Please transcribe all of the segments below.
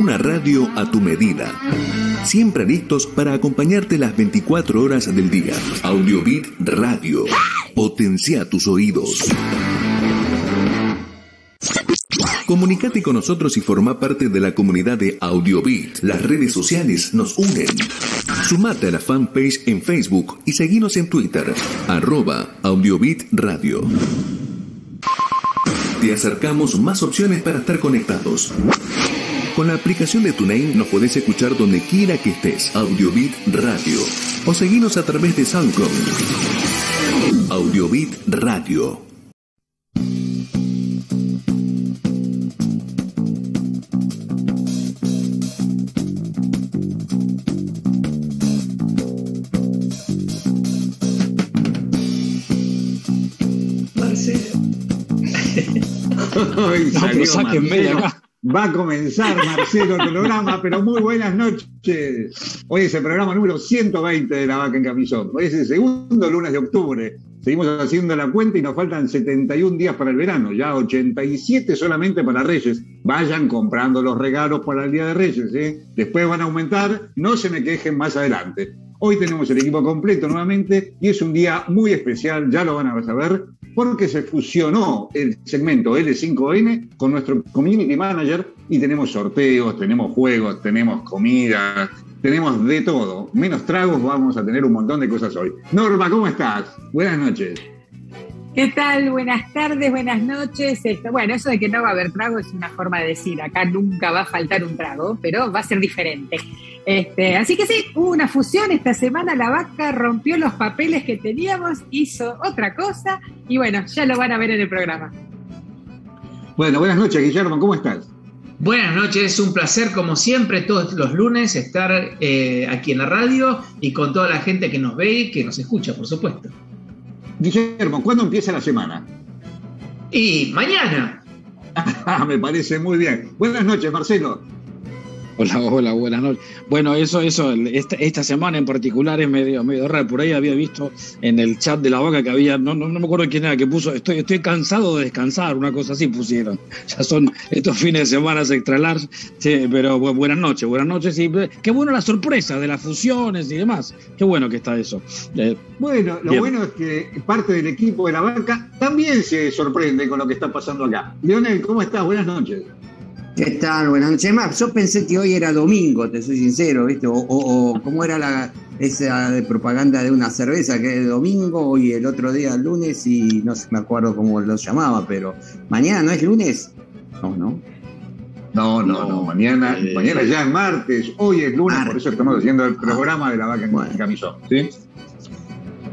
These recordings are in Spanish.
Una radio a tu medida. Siempre listos para acompañarte las 24 horas del día. Audiobit Radio. Potencia tus oídos. Comunicate con nosotros y forma parte de la comunidad de Audiobit. Las redes sociales nos unen. Sumate a la fanpage en Facebook y seguinos en Twitter, arroba Audiobit Radio. Te acercamos más opciones para estar conectados. Con la aplicación de TuneIn nos podés escuchar donde quiera que estés. Audiobit Radio. O seguinos a través de SoundCloud. Audiobit Radio. Va a comenzar, Marcelo, el programa, pero muy buenas noches. Hoy es el programa número 120 de La Vaca en Camisón. Hoy es el segundo lunes de octubre. Seguimos haciendo la cuenta y nos faltan 71 días para el verano, ya 87 solamente para Reyes. Vayan comprando los regalos para el Día de Reyes, ¿eh? Después van a aumentar, no se me quejen más adelante. Hoy tenemos el equipo completo nuevamente y es un día muy especial, ya lo van a saber, porque se fusionó el segmento L5N con nuestro community manager y tenemos sorteos, tenemos juegos, tenemos comida, tenemos de todo. Menos tragos, vamos a tener un montón de cosas hoy. Norma, ¿cómo estás? Buenas noches. ¿Qué tal? Buenas tardes, buenas noches. Bueno, eso de que no va a haber trago es una forma de decir, acá nunca va a faltar un trago, pero va a ser diferente. Este, así que sí, hubo una fusión esta semana, la vaca rompió los papeles que teníamos, hizo otra cosa y bueno, ya lo van a ver en el programa. Bueno, buenas noches, Guillermo, ¿cómo estás? Buenas noches, es un placer como siempre todos los lunes estar eh, aquí en la radio y con toda la gente que nos ve y que nos escucha, por supuesto. Guillermo, ¿cuándo empieza la semana? Y mañana. Me parece muy bien. Buenas noches, Marcelo. Hola, hola, buenas noches. Bueno, eso, eso, esta, semana en particular es medio, medio raro. Por ahí había visto en el chat de la vaca que había, no, no, no me acuerdo quién era, que puso, estoy, estoy cansado de descansar, una cosa así pusieron. Ya son estos fines de semana extra large, sí, pero buenas noches, buenas noches. Y qué bueno la sorpresa de las fusiones y demás. Qué bueno que está eso. Eh, bueno, lo bueno es que parte del equipo de la vaca también se sorprende con lo que está pasando acá. Leonel, ¿cómo estás? Buenas noches. ¿Qué tal? Buenas noches. Más, yo pensé que hoy era domingo, te soy sincero, ¿viste? O, o, cómo era la, esa de propaganda de una cerveza, que es domingo y el otro día lunes y no sé, me acuerdo cómo lo llamaba, pero mañana no es lunes. No, no. No, no, no, mañana, eh, mañana ya es martes, hoy es lunes, por eso estamos haciendo el programa de la vaca en camisón. ¿sí?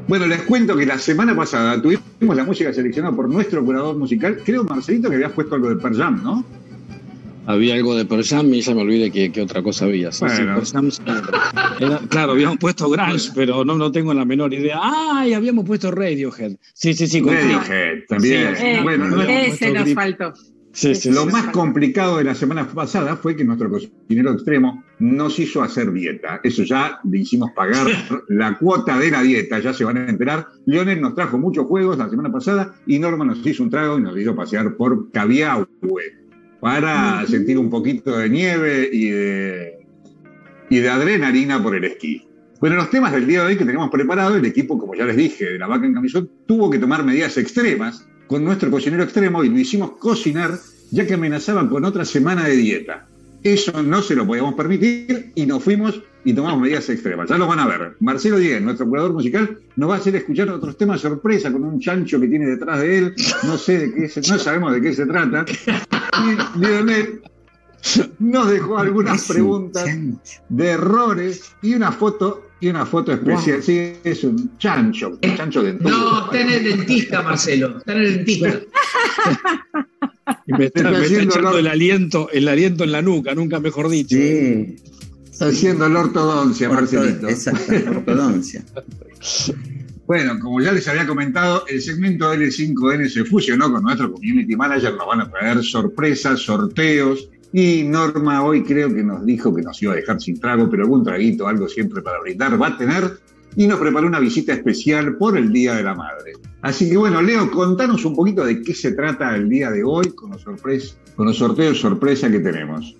Bueno, les cuento que la semana pasada tuvimos la música seleccionada por nuestro curador musical, creo, Marcelito, que habías puesto algo de Pearl Jam, ¿no? Había algo de Pearl Jam y ya me olvidé que, otra cosa había. claro, habíamos puesto Grunge, pero no, no tengo la menor idea. ¡Ay! Habíamos puesto Radiohead. Sí, sí, sí. Radiohead también. bueno, ese nos faltó. Lo más complicado de la semana pasada fue que nuestro cocinero extremo nos hizo hacer dieta. Eso ya le hicimos pagar la cuota de la dieta, ya se van a enterar. Leonel nos trajo muchos juegos la semana pasada y Norma nos hizo un trago y nos hizo pasear por Caviahue para sentir un poquito de nieve y de, y de adrenalina por el esquí. Bueno, los temas del día de hoy que tenemos preparado, el equipo, como ya les dije, de la vaca en camisón, tuvo que tomar medidas extremas con nuestro cocinero extremo y lo hicimos cocinar ya que amenazaban con otra semana de dieta. Eso no se lo podíamos permitir y nos fuimos y tomamos medidas extremas. Ya lo van a ver. Marcelo Díez, nuestro curador musical, nos va a hacer escuchar otros temas sorpresa con un chancho que tiene detrás de él. No sé de qué no sabemos de qué se trata. Y Lionel nos dejó algunas preguntas de errores y una foto y una foto especial. Sí, es un chancho, un chancho dental. No, está en el dentista, Marcelo. Está en el dentista. Y me está, echando el aliento, el aliento en la nuca, nunca mejor dicho. Sí. Está haciendo la ortodoncia, Marcelito. Exacto, ortodoncia. Bueno, como ya les había comentado, el segmento L5N se fusionó con nuestro community manager. Nos van a traer sorpresas, sorteos. Y Norma hoy creo que nos dijo que nos iba a dejar sin trago, pero algún traguito, algo siempre para brindar va a tener. Y nos preparó una visita especial por el Día de la Madre. Así que bueno, Leo, contanos un poquito de qué se trata el día de hoy con los, con los sorteos sorpresa que tenemos.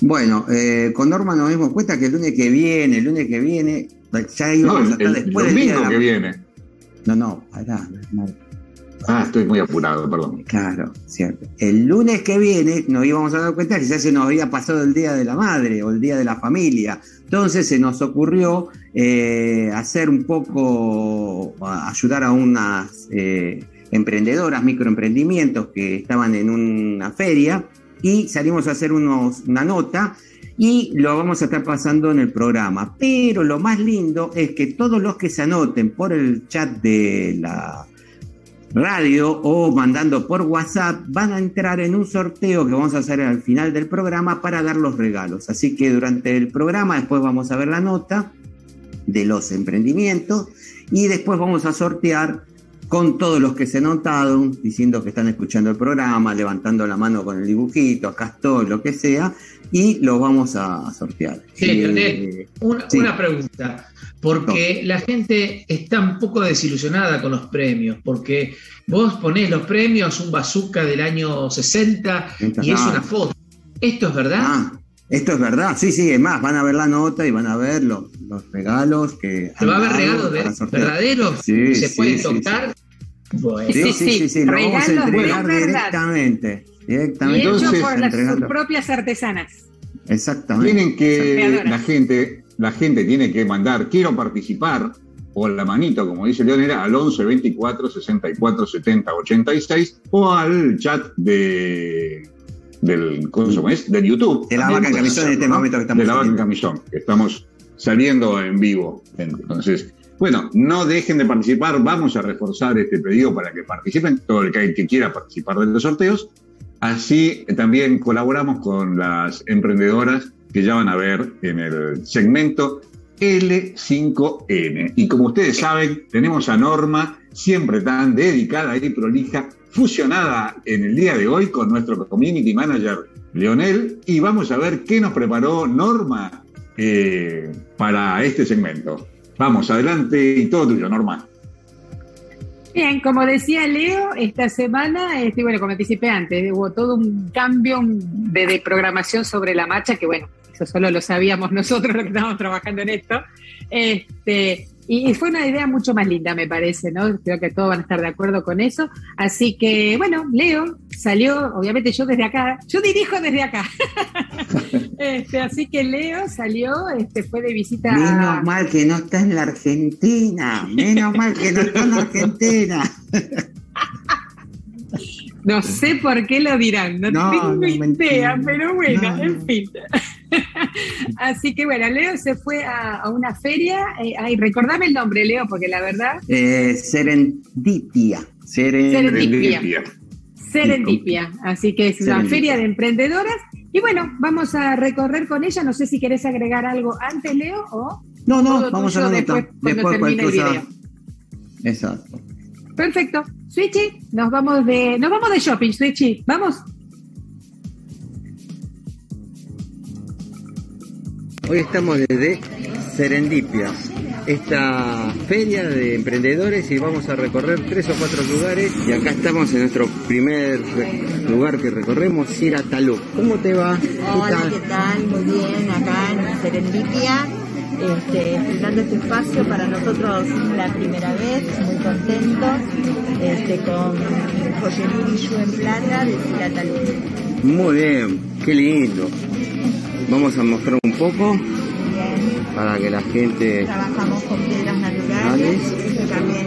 Bueno, eh, con Norma nos dimos cuenta que el lunes que viene, el lunes que viene, ya No, íbamos a el, estar el después del día de domingo la- que viene. No, no, pará, no, Ah, estoy muy apurado, perdón. Claro, cierto. El lunes que viene nos íbamos a dar cuenta que ya se nos había pasado el Día de la Madre o el Día de la Familia. Entonces se nos ocurrió eh, hacer un poco, ayudar a unas eh, emprendedoras, microemprendimientos que estaban en una feria y salimos a hacer una nota y lo vamos a estar pasando en el programa. Pero lo más lindo es que todos los que se anoten por el chat de la radio o mandando por WhatsApp van a entrar en un sorteo que vamos a hacer al final del programa para dar los regalos. Así que durante el programa después vamos a ver la nota de los emprendimientos y después vamos a sortear con todos los que se anotaron, diciendo que están escuchando el programa, levantando la mano con el dibujito, acá estoy, lo que sea, y los vamos a sortear. Sí, Eh, Leonel, una, sí. una pregunta, porque la gente está un poco desilusionada con los premios, porque vos ponés los premios, un bazooka del año 60 y es una foto. ¿Esto es verdad? Ah, esto es verdad, sí, sí, es más, van a ver la nota y van a ver los, los regalos que... ¿Se va a haber regalos sortear. verdaderos? Sí, ¿Se sí, pueden sí, tocar? Bueno. Sí, sí, Sí, sí, sí, sí, lo vamos a entregar verdad. Directamente. Y hecho Entonces, por las, sus propias artesanas. Exactamente. Tienen que, la gente, la gente tiene que mandar, quiero participar, o la manito, como dice Leonel, al 11 24 64 70 86, o al chat de del, ¿cómo? Es? del YouTube. De la vaca en camisón en este momento que estamos De la vaca en saliendo. camisón, que estamos saliendo en vivo. Entonces, bueno, no dejen de participar, vamos a reforzar este pedido para que participen, todo el que, que quiera participar de los sorteos. Así también colaboramos con las emprendedoras que ya van a ver en el segmento L5N. Y como ustedes saben, tenemos a Norma, siempre tan dedicada y prolija, fusionada en el día de hoy con nuestro community manager Leonel. Y vamos a ver qué nos preparó Norma eh, para este segmento. Vamos, adelante y todo tuyo, Norma. Bien, como decía Leo, esta semana, este, bueno, como anticipé antes, hubo todo un cambio de, de programación sobre la marcha, que bueno, eso solo lo sabíamos nosotros los que estábamos trabajando en esto. Este, y, y fue una idea mucho más linda, me parece, ¿no? Creo que todos van a estar de acuerdo con eso. Así que, bueno, Leo salió, obviamente yo desde acá, yo dirijo desde acá. Este, así que Leo salió, este, fue de visita a- Menos mal que no está en la Argentina. Menos mal que no está en la Argentina. No sé por qué lo dirán, no, No, tengo no, idea, mentira. pero bueno, No, no. en fin. Así que bueno, Leo se fue a, a una feria. eh, ay, recordame el nombre, Leo, porque la verdad, Eh, serendipia. Seren- Serendipia. Serendipia. Serendipia. Así que es una feria de emprendedoras. Y bueno, vamos a recorrer con ella. No sé si querés agregar algo antes, Leo, o No, no, vamos a nota. después, cuando Después termine el video. Exacto. Perfecto. Switchy, nos vamos de, nos vamos de shopping, Switchy. Vamos. Hoy estamos desde Serendipia, esta feria de emprendedores y vamos a recorrer tres o cuatro lugares. Y acá estamos en nuestro primer lugar que recorremos, Siratalú. ¿Cómo te va? ¿Qué Hola? ¿qué tal? Muy bien, acá en Serendipia, este, dando este espacio para nosotros la primera vez, muy contentos, este, con y Yu en plata de Siratalú. Muy bien, qué lindo. Vamos a mostrar un poco para que la gente... trabajamos con piedras naturales, también.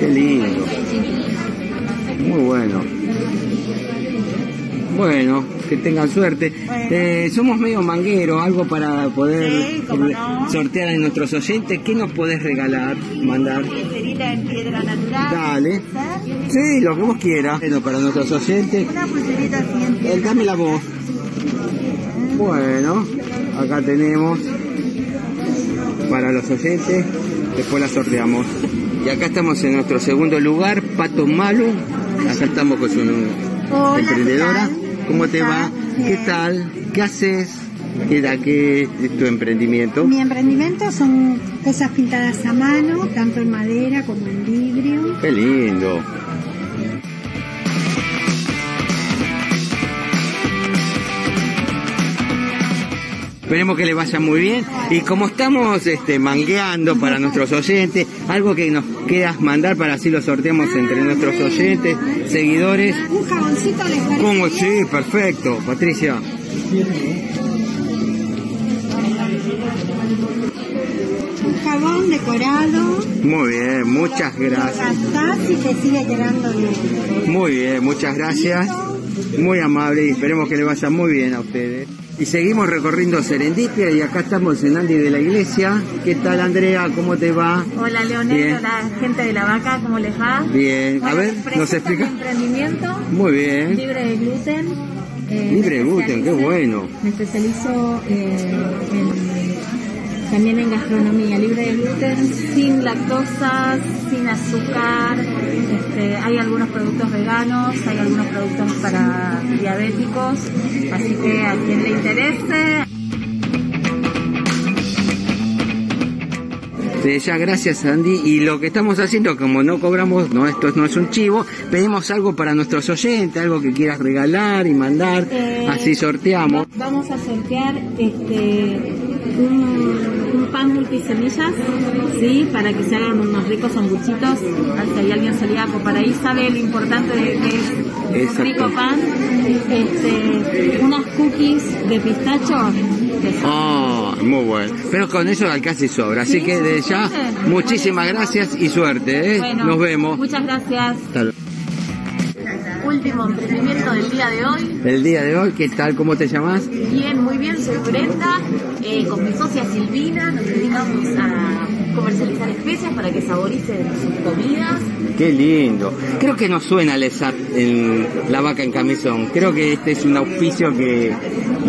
Qué lindo. Muy bueno. Bueno, que tengan suerte. Bueno. Eh, somos medio mangueros, algo para poder Sí, cómo no. sortear en nuestros oyentes. ¿Qué nos podés regalar, mandar? En piedra natural. Dale. Sí, lo que vos quieras. Bueno, para nuestros oyentes. Una pulserita piedra. dame la voz. Bueno, acá tenemos para los oyentes. Después la sorteamos. Y acá estamos en nuestro segundo lugar, Pato Malo. Acá estamos con su Hola, emprendedora. ¿Cómo te ¿Cómo va? estás? ¿Qué Bien. tal? ¿Qué haces? ¿Qué da qué es tu emprendimiento? Mi emprendimiento son cosas pintadas a mano, tanto en madera como en vidrio. Qué lindo. Esperemos que les vaya muy bien. Y como estamos este, mangueando para nuestros oyentes, algo que nos quieras mandar para así lo sorteamos entre nuestros oyentes, seguidores. Un jaboncito les parece. Perfecto, Patricia. Decorado. Muy bien, muchas gracias. y te sigue quedando bien. Muy bien, muchas gracias. Muy amable y esperemos que le vaya muy bien a ustedes. Y seguimos recorriendo Serendipia y acá estamos en Andy de la Iglesia. ¿Qué tal Andrea? ¿Cómo te va? Hola Leonel, Bien. hola gente de la vaca, ¿cómo les va? Bien, a ver, ¿nos explica? mi emprendimiento Muy bien. libre de gluten. Eh, Libre de gluten, qué bueno. Me especializo eh, en- también en gastronomía, libre de gluten, sin lactosa, sin azúcar. Este, hay algunos productos veganos, hay algunos productos para diabéticos, así que a quien le interese, ya, gracias Andy. Y lo que estamos haciendo, como no cobramos, no, esto no es un chivo, pedimos algo para nuestros oyentes, algo que quieras regalar y mandar, Eh, así sorteamos. Vamos a sortear este un pan multisemillas, sí, para que se hagan unos ricos ver Si hay alguien celíaco por ahí, sabe lo importante de que es un rico pan. Este, unas cookies de pistacho. Ah, muy bueno. Pero con eso alcanza y sobra. Así Sí, que desde ya, muchísimas gracias y suerte. ¿eh? Bueno, Nos vemos. Muchas gracias. Hasta luego. Último emprendimiento del día de hoy. El día de hoy, ¿qué tal? ¿Cómo te llamas? Bien, muy bien, soy Brenda. Eh, con mi socia Silvina nos dedicamos a comercializar especias para que saboricen sus comidas. Qué lindo. Creo que nos suena el ESAT en La Vaca en Camisón. Creo que este es un auspicio que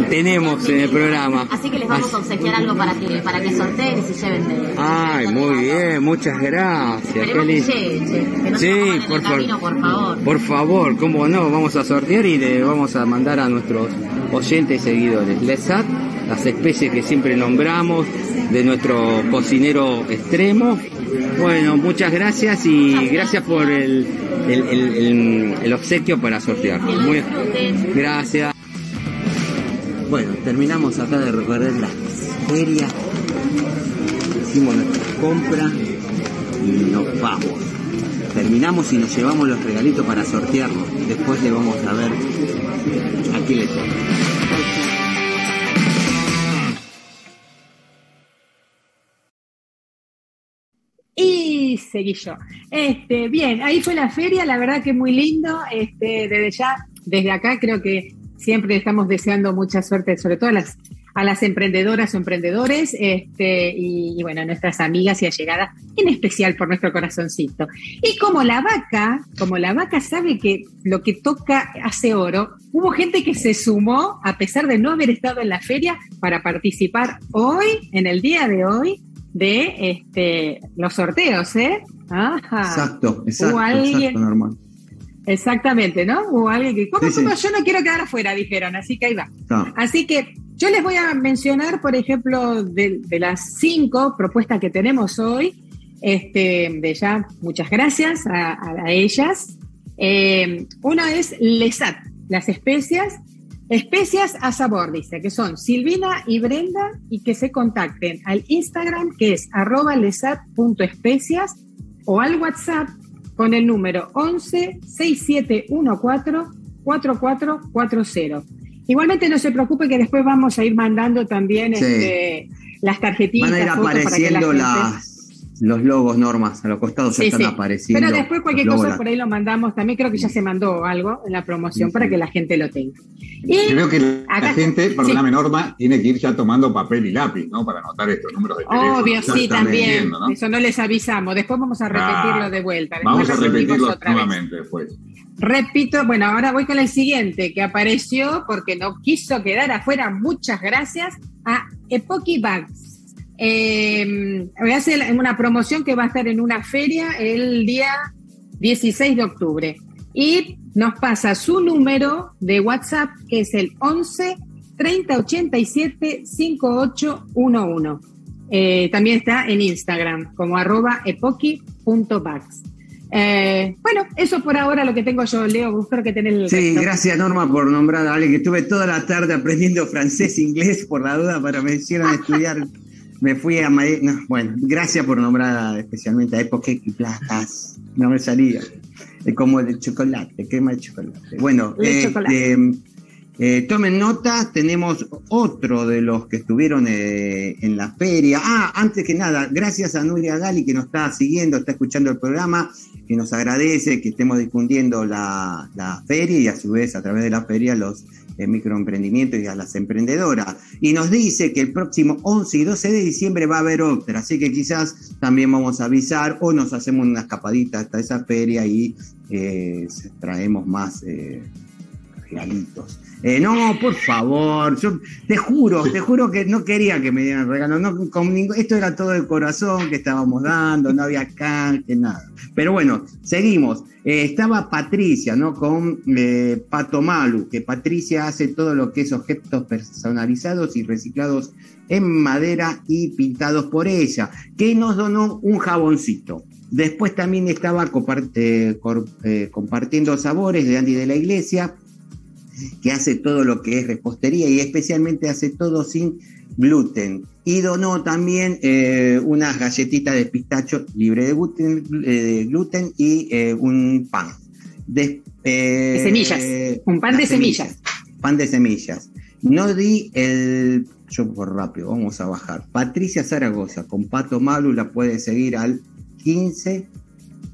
tenemos en el programa. Así que les vamos a obsequiar algo para que para que sorteen y se lleven de. Ay, muy bien, muchas gracias. Qué Esperemos que lindo. llegue, che, que no Sí, el camino, por favor. Por favor, cómo no, vamos a sortear y le vamos a mandar a nuestros oyentes y seguidores. Lesat, las especies que siempre nombramos, de nuestro cocinero extremo. Bueno, muchas gracias y gracias por el, el, el- obsequio para sortear. Muy, gracias. Bueno, terminamos acá de recorrer las ferias, hicimos nuestra compra y nos vamos. Terminamos y nos llevamos los regalitos para sortearlos. Después le vamos a ver a quién le toca. Seguí yo. Este, bien, ahí fue la feria, la verdad que muy lindo. Este, desde ya, desde acá creo que siempre estamos deseando mucha suerte, sobre todo a las, emprendedoras o emprendedores, este, y, y bueno, a nuestras amigas y allegadas, en especial por nuestro corazoncito. Y como la vaca, como la vaca sabe que lo que toca hace oro, hubo gente que se sumó, a pesar de no haber estado en la feria, para participar hoy, en el día de hoy, de este, los sorteos, ¿eh? Ajá. Exacto, exacto, Hubo alguien, exacto, normal. Exactamente, ¿no? Hubo alguien que, ¿cómo, Sí, sí. cómo? Yo no quiero quedar afuera, dijeron, así que ahí va. Está. Así que yo les voy a mencionar, por ejemplo, de, de las cinco propuestas que tenemos hoy, este, de ya, muchas gracias a ellas. Eh, una es Lesat, las especias, especias a sabor, dice, que son Silvina y Brenda, y que se contacten al Instagram, que es arroba lesat.especias, o al WhatsApp con el número 11 6714 4440. Igualmente no se preocupe que después vamos a ir mandando también Sí. este, las tarjetitas. Van a ir fotos para que la apareciendo gente- las, los logos, normas, a los costados ya Sí, están sí. apareciendo. Pero después cualquier cosa por ahí lo mandamos. También creo que ya se mandó algo en la promoción Sí, para que la gente lo tenga. Y Creo que la Acá- gente, perdóname Norma, tiene que ir ya tomando papel y lápiz, ¿no? Para anotar estos números de teléfono. obvio, sí, también. Eso no les avisamos. Después vamos a repetirlo Ah, de vuelta. Después Vamos a repetirlo vez. nuevamente después. Repito, bueno, ahora voy con el siguiente que apareció porque no quiso quedar afuera. Muchas gracias a Epoky Bags. Eh, voy a hacer una promoción que va a estar en una feria el día 16 de octubre. Y nos pasa su número de WhatsApp, que es el 11 30 87 5811. Eh, también está en Instagram como arroba. Eh, bueno, eso por ahora lo que tengo yo, Leo. Espero que tenés el. Sí, gracias Norma por nombrar a Ale, que estuve toda la tarde aprendiendo francés e inglés por la duda para me hicieron estudiar. Me fui a Madrid. No, bueno, gracias por nombrar especialmente a Epoque y Platas. No me salía. Es como el chocolate, quema de chocolate. Bueno, El eh, chocolate. eh, eh, tomen nota, tenemos otro de los que estuvieron eh, en la feria. Ah, antes que nada, gracias a Nuria Gali que nos está siguiendo, está escuchando el programa, que nos agradece que estemos difundiendo la, la feria y a su vez a través de la feria los eh, microemprendimientos y a las emprendedoras. Y nos dice que el próximo 11 y 12 de diciembre va a haber otra, así que quizás también vamos a avisar o nos hacemos una escapadita hasta esa feria y traemos más regalitos. Eh, no, por favor, yo te juro, te juro que no quería que me dieran regalos. No, con ningún- esto era todo de corazón que estábamos dando, no había canje, nada. Pero bueno, seguimos. Eh, estaba Patricia, ¿no? Con eh, Pato Malu, que Patricia hace todo lo que es objetos personalizados y reciclados en madera y pintados por ella, que nos donó un jaboncito. Después también estaba eh, compartiendo sabores de Andy de la Iglesia, que hace todo lo que es repostería y especialmente hace todo sin gluten. Y donó también eh, unas galletitas de pistacho libre de gluten, eh, de gluten y eh, un pan. De, eh, De semillas. Un pan de las semillas. Pan de semillas. No di el. Yo por rápido, vamos a bajar. Patricia Zaragoza con Pato Malu la puede seguir al 15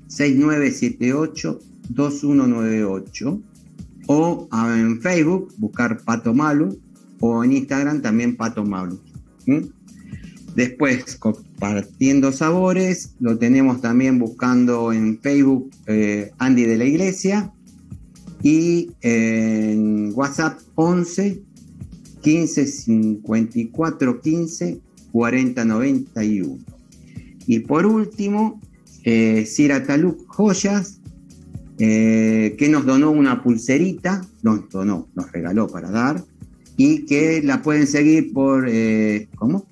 6978 2198 o en Facebook buscar Pato Malu o en Instagram también Pato Malu. Después, compartiendo sabores, lo tenemos también buscando en Facebook eh, Andy de la Iglesia y en WhatsApp 11 15 54 15 40 91. Y por último, eh, Sira Taluk Joyas, eh, que nos donó una pulserita, nos donó, nos regaló para dar, y que la pueden seguir por, eh, ¿cómo?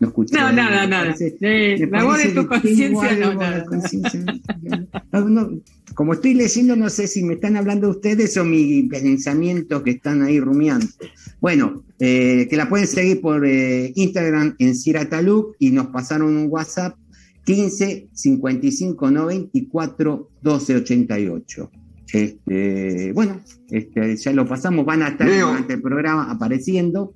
No escuché. No, nada, Eh, me la voz de tu conciencia, no. Ah, no, como estoy leyendo, no sé si me están hablando ustedes o mis pensamientos que están ahí rumiando. Bueno, eh, que la pueden seguir por eh, Instagram en Cirataluk y nos pasaron un WhatsApp 15 55 94 12 88. Este, bueno, este, ya lo pasamos, van a estar Leo. durante el programa apareciendo.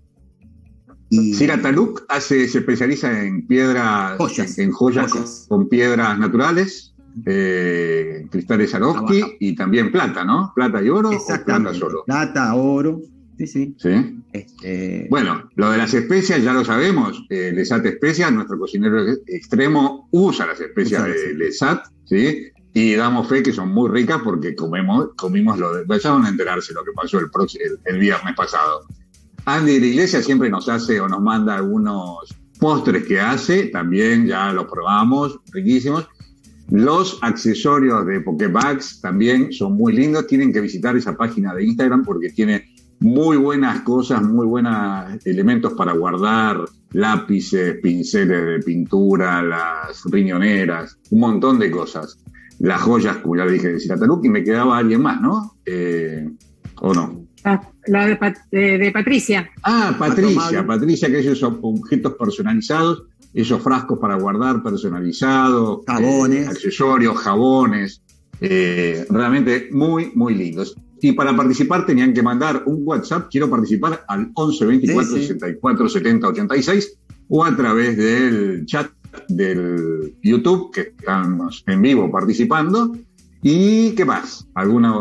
Y, Sira Taluk hace, se especializa en piedras, Joyas. en, joyas, Joyas. Con, con piedras naturales, eh, cristales Swarovski y también plata, ¿no? Plata y oro o plata solo. Plata, oro. Sí, sí. ¿Sí? Este, Bueno, lo de las especias ya lo sabemos. Eh, Lesat Especias, nuestro cocinero extremo, usa las especias de Lesat, ¿sí? Y damos fe que son muy ricas porque comemos, comimos lo de. Vayan a enterarse lo que pasó el, el, el viernes pasado. Andy de la Iglesia siempre nos hace o nos manda algunos postres que hace, también ya los probamos, riquísimos. Los accesorios de Pokébags también son muy lindos. Tienen que visitar esa página de Instagram porque tiene muy buenas cosas, muy buenos elementos para guardar lápices, pinceles de pintura, las riñoneras, un montón de cosas. Las joyas, como ya le dije, de Sirataluk, y me quedaba alguien más, ¿no? Eh, ¿O no? Ah, La de, Pat- de- de Patricia. Ah, Patricia. Patricia, que esos objetos personalizados, esos frascos para guardar personalizados, Jabones. eh, accesorios, jabones, eh, realmente muy, muy lindos. Y para participar tenían que mandar un WhatsApp, quiero participar al 11 24 Sí, sí. 64 70 86 o a través del chat del YouTube, que estamos en vivo participando. ¿Y qué más? ¿Alguna,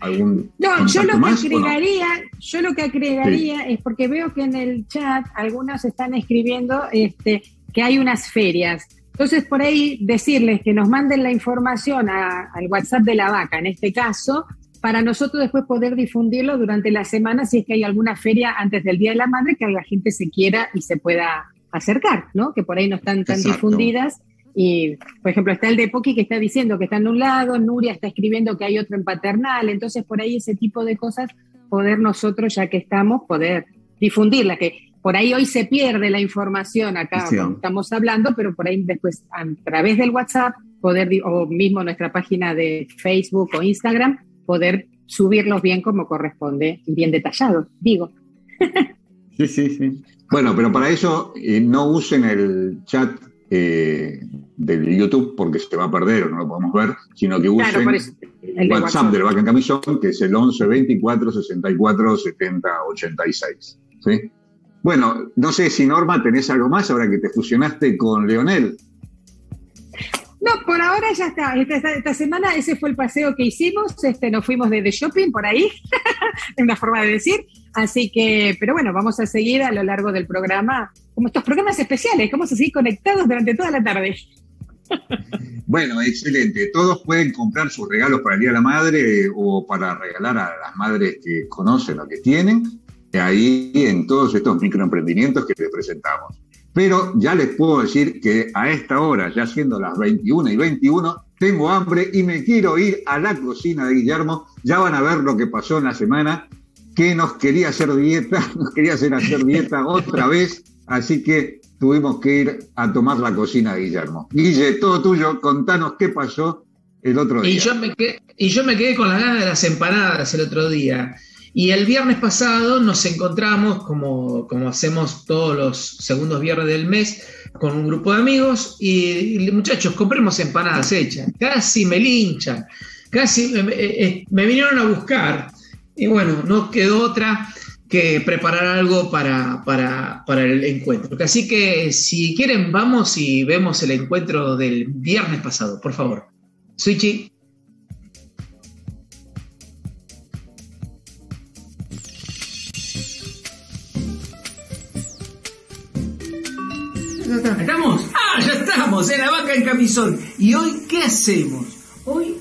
¿Algún No, yo lo que más o no? agregaría, yo lo que agregaría es porque veo que en el chat algunos están escribiendo este, que hay unas ferias. Entonces, por ahí decirles que nos manden la información a- al WhatsApp de la vaca, en este caso, para nosotros después poder difundirlo durante la semana si es que hay alguna feria antes del Día de la Madre que la gente se quiera y se pueda acercar, ¿no? Que por ahí no están tan Exacto. difundidas. Y, por ejemplo, está el de Poki que está diciendo que está en un lado, Nuria está escribiendo que hay otro en paternal, entonces por ahí ese tipo de cosas, poder nosotros, ya que estamos, poder difundirla, que por ahí hoy se pierde la información acá, Sí. estamos hablando, pero por ahí después a través del WhatsApp poder, o mismo nuestra página de Facebook o Instagram, poder subirlos bien como corresponde bien detallados, digo. Sí, sí, sí. Bueno, pero para eso eh, no usen el chat eh, del YouTube porque se va a perder o no lo podemos ver, sino que usen Claro, por eso. El WhatsApp, WhatsApp. del Vaca en Camisón, que es el 11 24 64 70 86. ¿sí? Bueno, no sé si Norma tenés algo más ahora que te fusionaste con Leonel. No, por ahora ya está. Esta, semana ese fue el paseo que hicimos. Este, nos fuimos de, de shopping por ahí, es una forma de decir. Así que, pero bueno, vamos a seguir a lo largo del programa, como estos programas especiales, vamos a seguir conectados durante toda la tarde. Bueno, excelente. Todos pueden comprar sus regalos para el Día de la Madre eh, o para regalar a las madres que conocen o que tienen, eh, ahí en todos estos microemprendimientos que les presentamos. Pero ya les puedo decir que a esta hora, ya siendo las 21 y 21, tengo hambre y me quiero ir a la cocina de Guillermo. Ya van a ver lo que pasó en la semana, que nos quería hacer dieta, nos quería hacer hacer dieta otra vez, así que tuvimos que ir a tomar la cocina de Guillermo. Guille, todo tuyo, contanos qué pasó el otro día. Y yo, me quedé, y yo me quedé con las ganas de las empanadas el otro día. Y el viernes pasado nos encontramos, como, como hacemos todos los segundos viernes del mes, con un grupo de amigos y, muchachos, compremos empanadas hechas. Casi me linchan, casi me, me- me vinieron a buscar. Y bueno, no quedó otra que preparar algo para, para, para el encuentro. Así que si quieren, vamos y vemos el encuentro del viernes pasado, por favor. Switchy. ¿Estamos? Ah, ya estamos, en la vaca en camisón. ¿Y hoy qué hacemos? Hoy,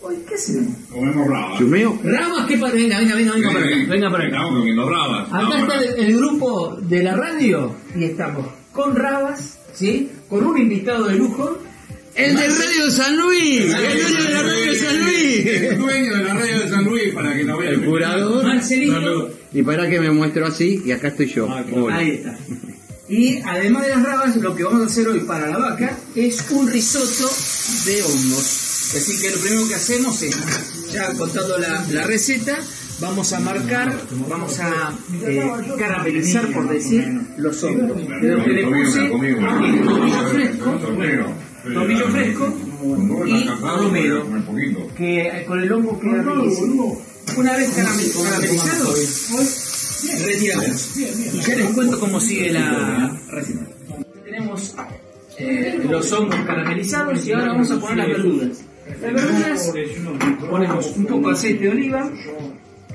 hoy ¿qué hacemos? Comemos bravas. ¿Chumeo? Rabas, ¿qué pasa? Venga, venga, venga, venga para acá, venga para acá. Estamos comiendo bravas. Acá está para el, el grupo de la radio y estamos con Rabas, ¿sí? Con un invitado de lujo. El de Radio San Luis, el dueño de la Radio San El Luis. dueño de la radio de San Luis para que nos vea. El curador. Marcelito. Y para que me muestro así, y acá estoy yo. Hola. Ahí está. Y además de las rabas, lo que vamos a hacer hoy para la vaca es un risotto de hongos. Así que lo primero que hacemos es, ya contando la, la receta, vamos a marcar, vamos a eh, caramelizar, por decir, los hongos. De lo que le puse tomillo fresco, tomillo. Fresco y romero, que eh, con el hongo queda riquísimo. Una vez caramel- caramelizados, retiramos. Y ya les cuento cómo sigue la receta. Tenemos eh, los hongos caramelizados y ahora vamos a poner las verduras. Las verduras ponemos un poco de aceite de oliva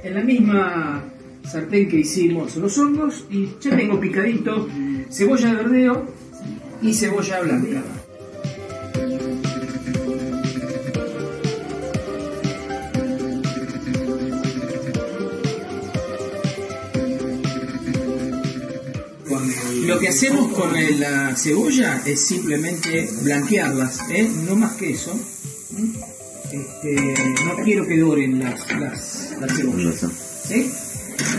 en la misma sartén que hicimos los hongos y ya tengo picadito cebolla de verdeo y cebolla blanca. Lo que hacemos con la cebolla es simplemente blanquearlas, ¿eh? no más que eso. ¿Mm? Este, no quiero que doren las, las, las cebollas. ¿sí?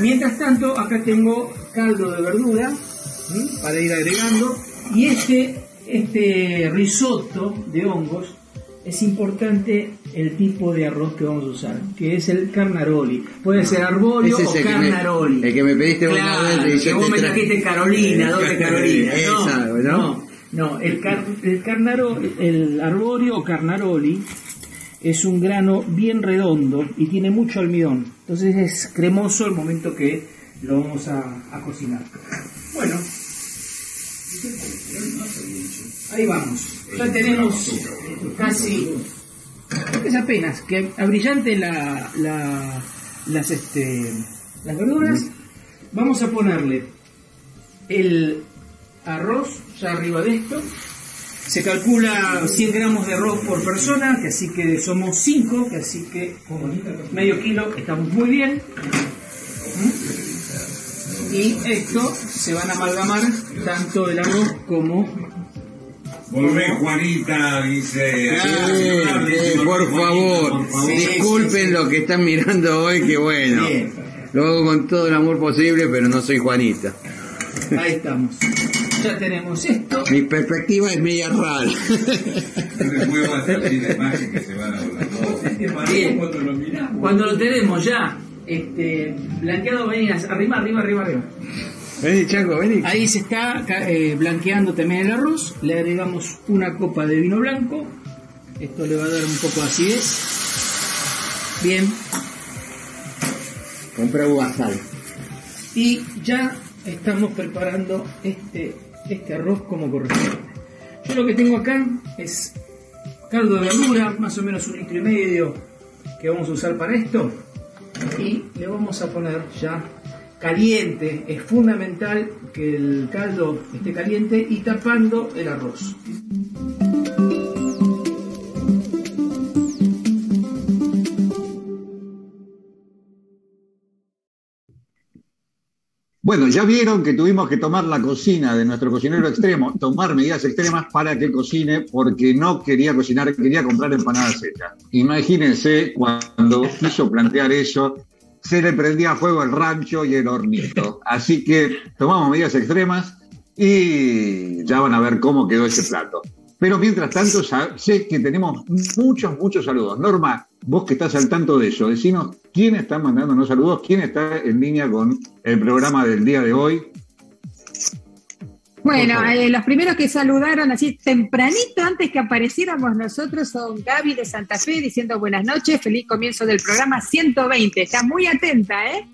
Mientras tanto, acá tengo caldo de verdura ¿sí? para ir agregando. Y este, este risotto de hongos es importante el tipo de arroz que vamos a usar, que es el carnaroli. Puede ser es o el que me- carnaroli. el que me pediste una Claro, vez y que vos me trajiste Carolina, ¿dónde Carolina? No, Esa, ¿no? no, no, el, car, el, carnaro- el arborio o carnaroli es un grano bien redondo y tiene mucho almidón. Entonces es cremoso el momento que lo vamos a, a cocinar. Bueno, ahí vamos. Ya tenemos casi, es apenas que abrillante la, este, las verduras. Vamos a ponerle el arroz ya arriba de esto. Se calcula 100 gramos de arroz por persona, que así que somos 5, que así que medio kilo estamos muy bien. Y esto se van a amalgamar tanto el arroz como... Volvé, Juanita, dice. Eh, por favor, disculpen lo que están mirando hoy, que bueno. Bien. Lo hago con todo el amor posible, pero no soy Juanita. Ahí estamos. Ya tenemos esto. Mi perspectiva es media rara. No de imagen que se van a volar todos. Bien. Cuando lo tenemos ya este, blanqueado, vení, arriba, arriba, arriba, arriba. Vení, Chaco, vení. Ahí se está eh, blanqueando también el arroz. Le agregamos una copa de vino blanco. Esto le va a dar un poco de acidez. Bien. Compra uva sal. Y ya estamos preparando este, este arroz como corresponde. Yo lo que tengo acá es caldo de verdura, más o menos un litro y medio que vamos a usar para esto. Y le vamos a poner ya caliente. Es fundamental que el caldo esté caliente y tapando el arroz. Bueno, ya vieron que tuvimos que tomar la cocina de nuestro cocinero extremo, tomar medidas extremas para que cocine, porque no quería cocinar, quería comprar empanadas secas. Imagínense cuando quiso plantear eso, se le prendía a fuego el rancho y el hornito. Así que tomamos medidas extremas y ya van a ver cómo quedó ese plato. Pero mientras tanto, sé que tenemos muchos, muchos saludos. Norma, vos que estás al tanto de eso, decinos quién está mandándonos saludos, quién está en línea con el programa del día de hoy. Bueno, eh, los primeros que saludaron así tempranito antes que apareciéramos nosotros son Gaby de Santa Fe diciendo buenas noches, feliz comienzo del programa 120. Está muy atenta, ¿eh?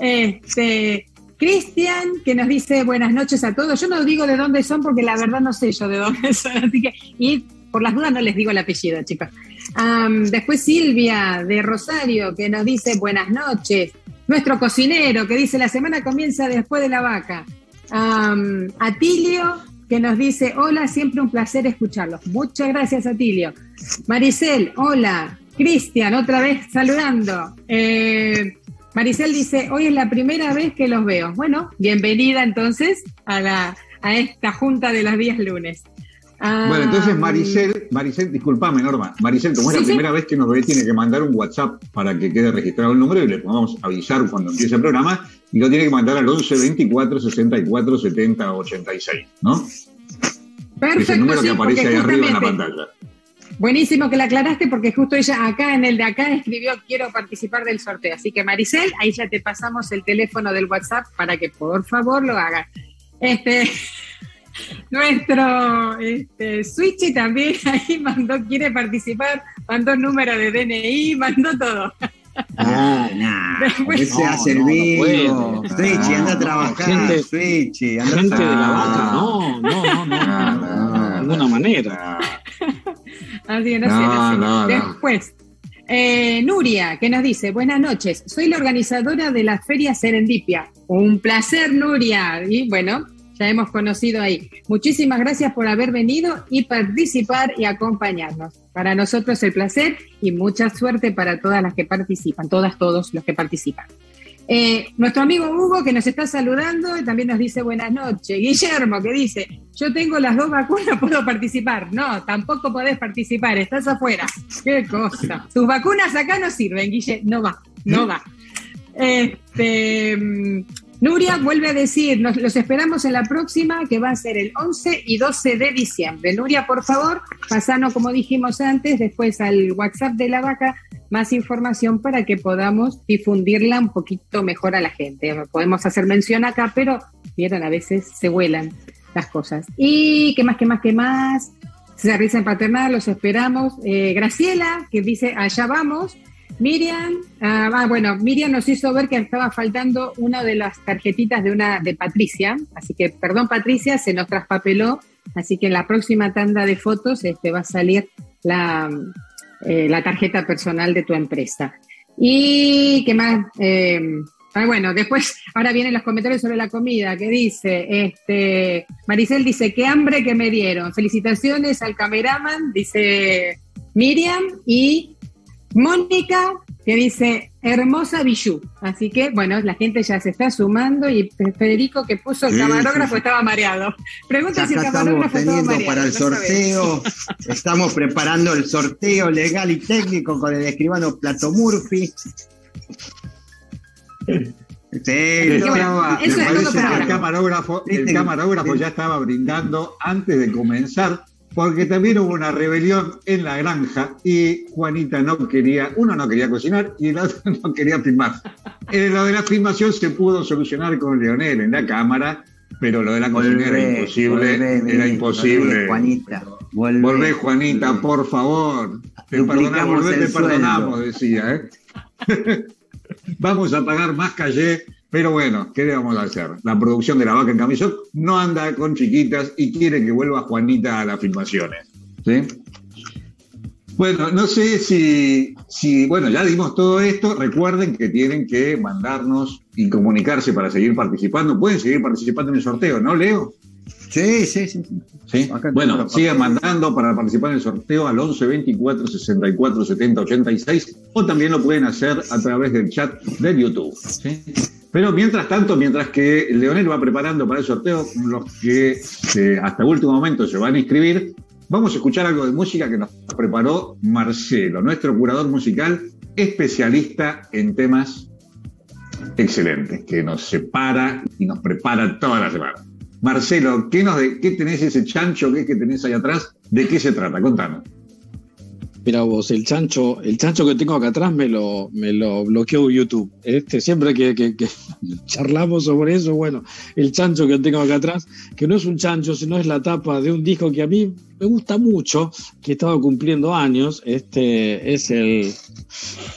Este, Cristian, que nos dice buenas noches a todos. Yo no digo de dónde son porque la verdad no sé yo de dónde son, así que, y por las dudas no les digo el apellido, chicos. Am, después Silvia de Rosario, que nos dice buenas noches. Nuestro cocinero, que dice la semana comienza después de la vaca. Atilio, que nos dice hola, siempre un placer escucharlos. Muchas gracias, Atilio. Maricel, hola. Cristian, otra vez saludando. Eh, Maricel dice, hoy es la primera vez que los veo. Bueno, bienvenida entonces a, la, a esta junta de los días lunes. Ah, Bueno, entonces Maricel, Maricel, disculpame Norma, Maricel, como es la sí. primera vez que nos ve, tiene que mandar un WhatsApp para que quede registrado el número y le podamos avisar cuando empiece el programa y lo tiene que mandar al 11 24 64 70 86, ¿no? Perfecto, es el número sí, que aparece ahí arriba en la pantalla. Buenísimo que la aclaraste porque justo ella acá en el de acá escribió quiero participar del sorteo. Así que Maricel, ahí ya te pasamos el teléfono del WhatsApp para que por favor lo hagas. Este, nuestro este, Switchy también ahí mandó, quiere participar, mandó número de DNI, mandó todo. Ah, nah. Después- ¿Qué se No, hace no, no vivo? Switchy, anda a No, trabajar. gente- Switchy, anda a Gente de la vaca, no, no, no, no, no, de ninguna manera. Así que no, No, sé, no sé. no, no. Después, eh, Nuria, que nos dice, buenas noches, soy la organizadora de la Feria Serendipia. Un placer, Nuria. Y bueno, ya hemos conocido ahí. Muchísimas gracias por haber venido y participar y acompañarnos. Para nosotros el placer y mucha suerte para todas las que participan, todas, todos los que participan. Eh, nuestro amigo Hugo que nos está saludando y también nos dice buenas noches. Guillermo que dice, yo tengo las dos vacunas, puedo participar. No, tampoco podés participar, estás afuera. Qué cosa. Tus vacunas acá no sirven, Guille, no va, no va. Este, mm, Nuria vuelve a decir, nos, los esperamos en la próxima, que va a ser el 11 y 12 de diciembre. Nuria, por favor, pasanos, como dijimos antes, después al WhatsApp de la vaca, más información para que podamos difundirla un poquito mejor a la gente. Podemos hacer mención acá, pero, vieron, a veces se vuelan las cosas. Y, ¿qué más, qué más, qué más? Se risa en paternal, los esperamos. Eh, Graciela, que dice, allá vamos. Miriam, ah, ah, bueno, Miriam nos hizo ver que estaba faltando una de las tarjetitas de una de Patricia, así que perdón Patricia, se nos traspapeló, así que en la próxima tanda de fotos este, va a salir la, eh, la tarjeta personal de tu empresa. Y qué más, Eh, ah, bueno, después, ahora vienen los comentarios sobre la comida, que dice, este, Maricel dice, qué hambre que me dieron, felicitaciones al cameraman, dice Miriam, y Mónica, que dice hermosa bijú. Así que, bueno, la gente ya se está sumando y Federico que puso el camarógrafo sí, sí. estaba mareado. Pregunta si el camarógrafo estaba teniendo mareado. para el no sorteo, estamos preparando el sorteo legal y técnico con el escribano Plato Murphy. Sí, Estaba- eso me es parece todo que para el camarógrafo, el Este- camarógrafo ya estaba brindando antes de comenzar, porque también hubo una rebelión en la granja y Juanita no quería, uno no quería cocinar y el otro no quería filmar. Eh, lo de la filmación se pudo solucionar con Leonel en la cámara, pero lo de la cocina era Volvé, imposible, volvé, era volvé, imposible. Juanita, volvé. Volvé, Juanita, por favor. Te perdonamos, volvé, te perdonamos, decía. ¿eh? Vamos a pagar más calle, pero bueno, ¿qué le vamos a hacer? La producción de La Vaca en Camisón no anda con chiquitas y quiere que vuelva Juanita a las filmaciones. ¿sí? Bueno, no sé si, si, bueno, ya dimos todo esto. Recuerden que tienen que mandarnos y comunicarse para seguir participando. Pueden seguir participando en el sorteo, ¿no, Leo? Sí, sí, sí. sí. Bueno, sigan mandando para participar en el sorteo al 11 24 64 70 86 o también lo pueden hacer a través del chat de YouTube. ¿sí? Pero mientras tanto, mientras que Leonel va preparando para el sorteo, los que eh, hasta último momento se van a inscribir, vamos a escuchar algo de música que nos preparó Marcelo, nuestro curador musical, especialista en temas excelentes, que nos separa y nos prepara toda la semana. Marcelo, ¿qué, nos de- tenés ese chancho? ¿Qué es que tenés ahí atrás? ¿De qué se trata? Contanos. Mira vos, el chancho, el chancho que tengo acá atrás me lo, me lo bloqueó YouTube. Este, siempre que, que- que charlamos sobre eso, bueno, el chancho que tengo acá atrás, que no es un chancho, sino es la tapa de un disco que a mí me gusta mucho, que estaba cumpliendo años. Este es el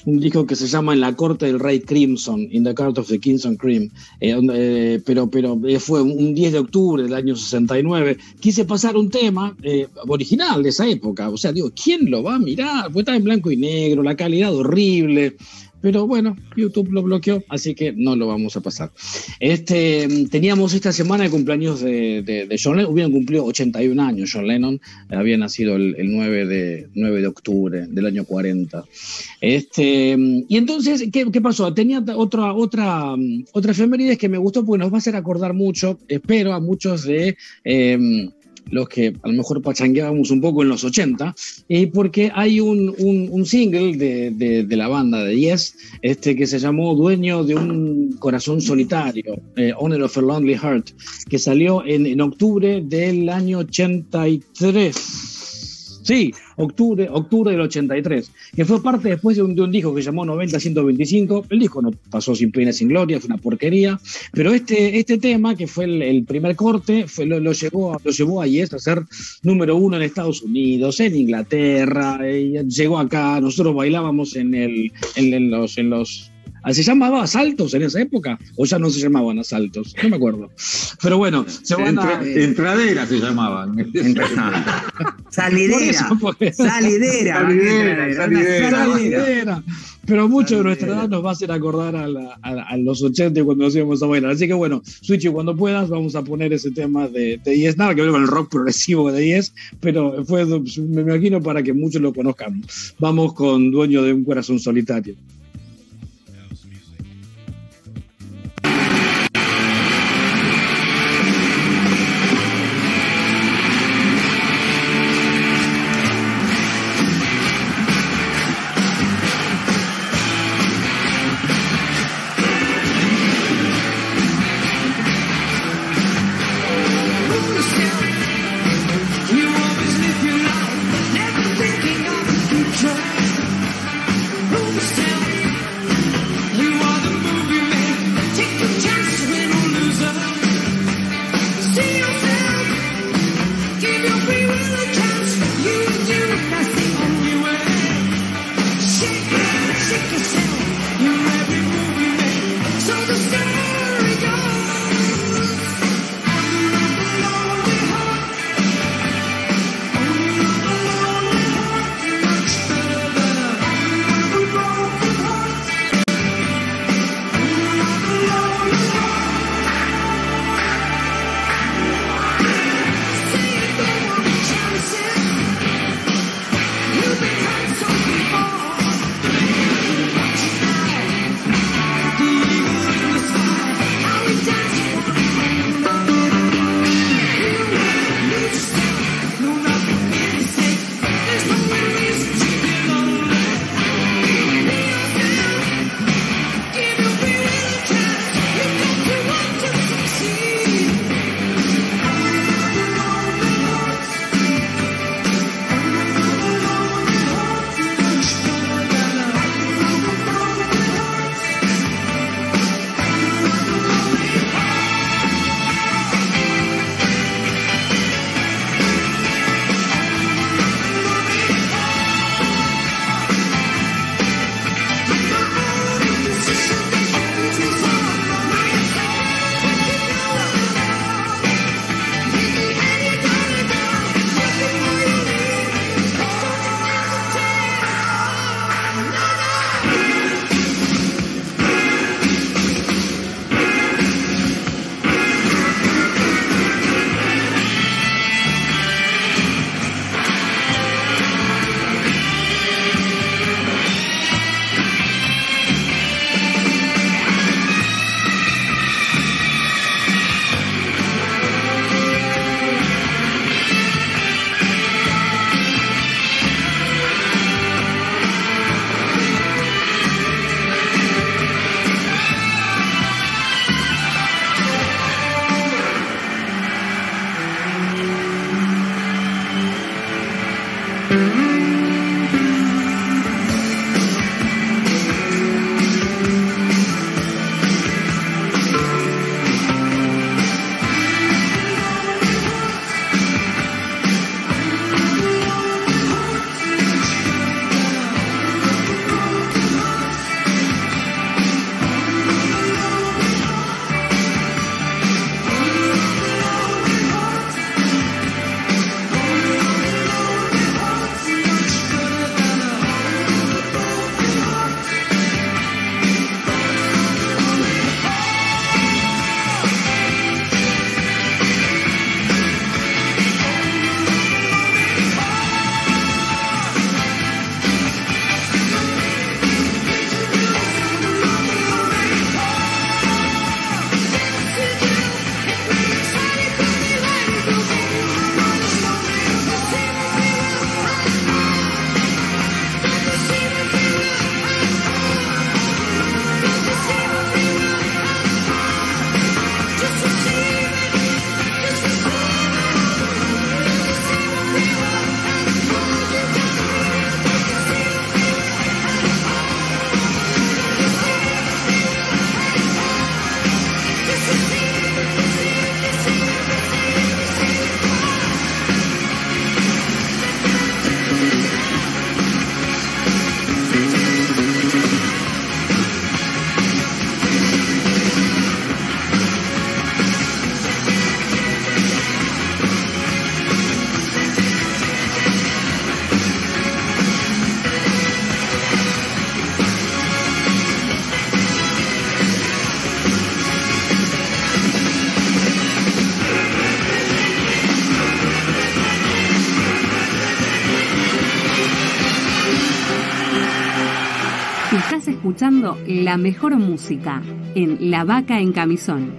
un disco que se llama En la corte del rey Crimson, In the Court of the Crimson Cream. Eh, eh, pero pero eh, fue un 10 de octubre del año 69. Quise pasar un tema eh, original de esa época. O sea, digo, ¿quién lo va a mirar? Pues estaba en blanco y negro, la calidad horrible. Pero bueno, YouTube lo bloqueó, así que no lo vamos a pasar. Este, teníamos esta semana el cumpleaños de, John Lennon, hubieran cumplido 81 años John Lennon, había nacido el, el 9, de, 9 de octubre del año 40. Este, y entonces, ¿qué, qué pasó? Tenía otra, otra, otra efemérides que me gustó porque nos va a hacer acordar mucho, espero, a muchos de... eh, los que a lo mejor pachangueábamos un poco en los 80, eh, porque hay un, un- un single de, de- la banda de Yes este, que se llamó Dueño de un corazón solitario, eh, Owner of a Lonely Heart, que salió en, en octubre del año 83. Sí, octubre, octubre del 83, que fue parte después de un, de un disco que llamó 90-125. El disco no pasó sin pena, sin gloria, fue una porquería. Pero este, este tema, que fue el, primer corte, lo, lo llevó, lo llevó a Yes a ser número uno en Estados Unidos, en Inglaterra, eh, llegó acá, nosotros bailábamos en, el, en, los... En los ¿Se llamaba asaltos en esa época? ¿O ya no se llamaban asaltos? No me acuerdo. Pero bueno, se van a... Entra- entraderas se llamaban. Salidera. Por eso, pues. Salidera. Salidera, Una salidera. Salidera. Pero mucho de nuestra edad nos va a hacer acordar a, la- a- a los 80 cuando nos íbamos a bailar. Así que bueno, Switchy, cuando puedas, vamos a poner ese tema de, de Yes. Nada que ver con el rock progresivo de Yes, pero fue, me imagino, para que muchos lo conozcan. Vamos con Dueño de un Corazón Solitario. La mejor música en La Vaca en Camisón.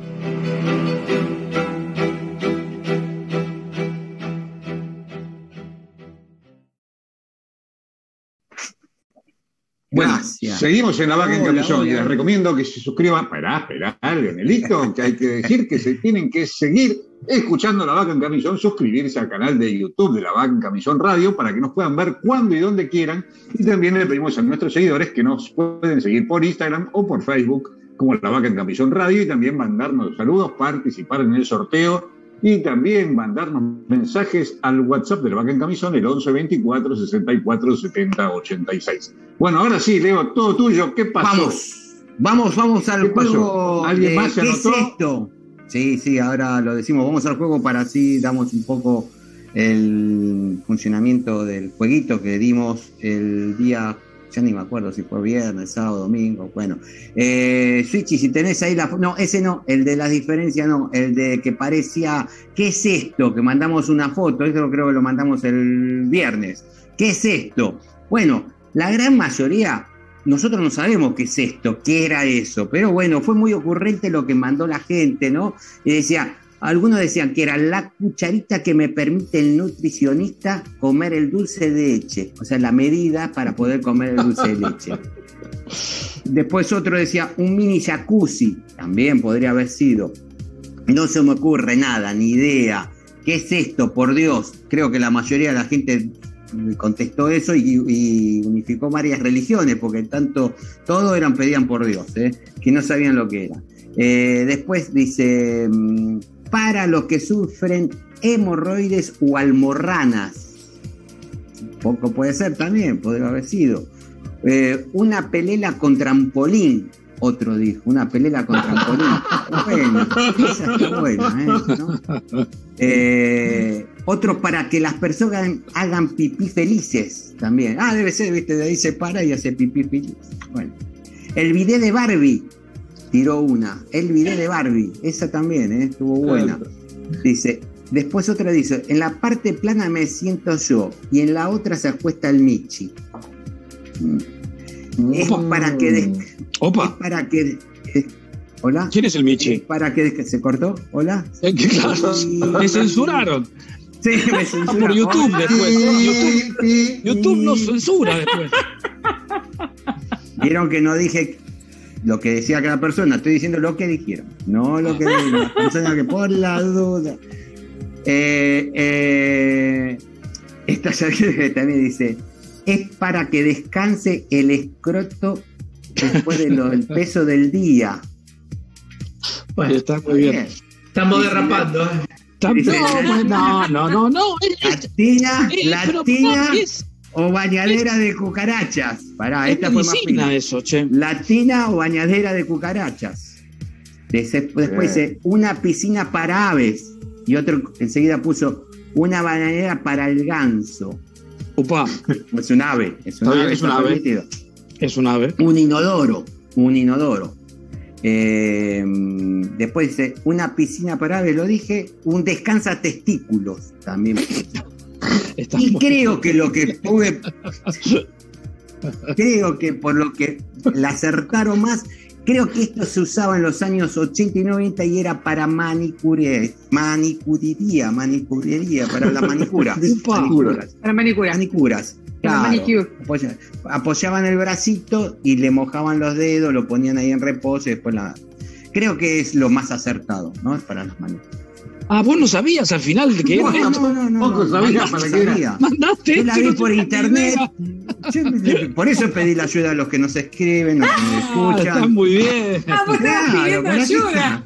Seguimos en la vaca en camisón y les recomiendo que se suscriban. Esperá, esperá, Leonelito, que hay que decir que se tienen que seguir escuchando la vaca en camisón, suscribirse al canal de YouTube de la vaca en camisón radio para que nos puedan ver cuando y donde quieran. Y también le pedimos a nuestros seguidores que nos pueden seguir por Instagram o por Facebook como la vaca en camisón radio y también mandarnos saludos, participar en el sorteo y también mandarnos mensajes al WhatsApp de la vaca en camisón, el 11 24 64 70 86. Bueno, ahora sí, Leo, todo tuyo. ¿Qué pasó? Vamos, vamos, vamos al ¿Qué pasó? juego. ¿Alguien de más se ¿Qué es anotó? esto? Sí, sí, ahora lo decimos. Vamos al juego para así damos un poco el funcionamiento del jueguito que dimos el día, ya ni me acuerdo si fue viernes, sábado, domingo. Bueno, eh, Switchy, si tenés ahí la. No, ese no, el de las diferencias no, el de que parecía. ¿Qué es esto? Que mandamos una foto, eso creo que lo mandamos el viernes. ¿Qué es esto? Bueno, la gran mayoría nosotros no sabemos qué es esto, qué era eso, pero bueno, fue muy ocurrente lo que mandó la gente, ¿no? Y decía, algunos decían que era la cucharita que me permite el nutricionista comer el dulce de leche, o sea, la medida para poder comer el dulce de leche. Después otro decía, un mini jacuzzi, también podría haber sido. No se me ocurre nada, ni idea. ¿Qué es esto? Por Dios. Creo que la mayoría de la gente contestó eso y, y unificó varias religiones, porque tanto todos eran pedían por Dios, ¿eh? que no sabían lo que era. Eh, después dice, mm, para los que sufren hemorroides o almorranas. Poco puede ser también, podría haber sido. Eh, una pelela con trampolín, otro dijo, una pelela con trampolín. Bueno, esa está buena, ¿eh? ¿No? Eh, otro para que las personas hagan pipí felices también. Ah, debe ser, viste, de ahí se para y hace pipí feliz. Bueno. El video de Barbie tiró una. El video de Barbie, esa también, ¿eh? estuvo buena. Dice, después otra dice, en la parte plana me siento yo y en la otra se acuesta el Michi. Mm. Es para que des- Opa. es para que hola ¿Quién es el Michi? Es para que des- se cortó hola Eh, claro, me censuraron. Sí, me Ah, censuraron. por YouTube Hola. después. YouTube, YouTube nos censura después. Vieron que no dije lo que decía cada persona, estoy diciendo lo que dijeron, no lo que la persona que por la duda. Eh, eh, esta también dice, es para que descanse el escroto después del peso del día. Bueno, Está muy bien. estamos derrapando. ¿eh? Dice- No, no, no, no, no. eh, Latina, pero latina es, o bañadera de cucarachas. Pará, es esta fue más fina. eso, che. Latina o bañadera de cucarachas. Des- Después dice una piscina para aves. Y otro enseguida puso una bañadera para el ganso. Upa, Es un ave. Es un ave. es un ave. permitido. es un ave. Un inodoro. Un inodoro. Eh, después dice una piscina para aves, lo dije. Un descansa testículos también. Y creo que lo que pude. creo que por lo que la acertaron más, creo que esto se usaba en los años 80 y 90 y era para manicure, manicuriría, manicurería, para la manicura. Manicuras. Para manicura. Manicuras. Para claro. manicure. Apoya- apoyaban el bracito y le mojaban los dedos, lo ponían ahí en reposo y después la. Creo que es lo más acertado, ¿no? Es para las manicuras. Ah, vos no sabías al final de que era No, esto. no, no, no, Poco no, sabía para qué era. Mandaste Yo la vi por internet. Yo por eso pedí la ayuda a los que nos escriben, los que me Ah, está escuchan. muy bien. Ah, vos estabas pidiendo ayuda. está.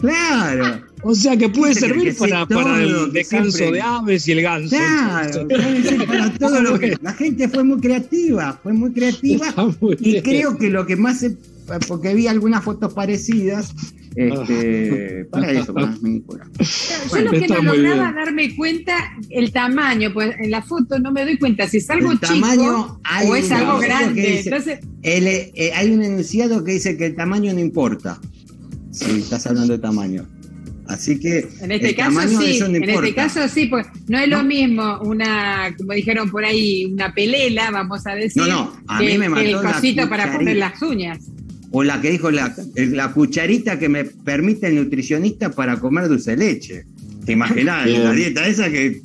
Claro, O sea que puede servir que para, para el descanso siempre- de aves y el ganso. claro. Puede ser para todo lo que. La gente fue muy creativa, fue muy creativa. Está muy Y bien. creo que lo que más se. Porque vi algunas fotos parecidas. Este, para eso, para las minicuras. Yo lo que no lograba darme cuenta el tamaño, pues en la foto no me doy cuenta si es algo El chico tamaño, hay o es un algo enunciado grande. que dice- Entonces, El, eh, hay un enunciado que dice que el tamaño no importa. Si estás hablando de tamaño. Así que En este el caso sí, no en este caso sí, pues no es lo mismo una, como dijeron por ahí, una pelela, vamos a decir, No, no, a que, mí me que el la cosito para poner las uñas. O la que dijo la, la cucharita que me permite el nutricionista para comer dulce de leche. ¿Te imaginas? La dieta esa que.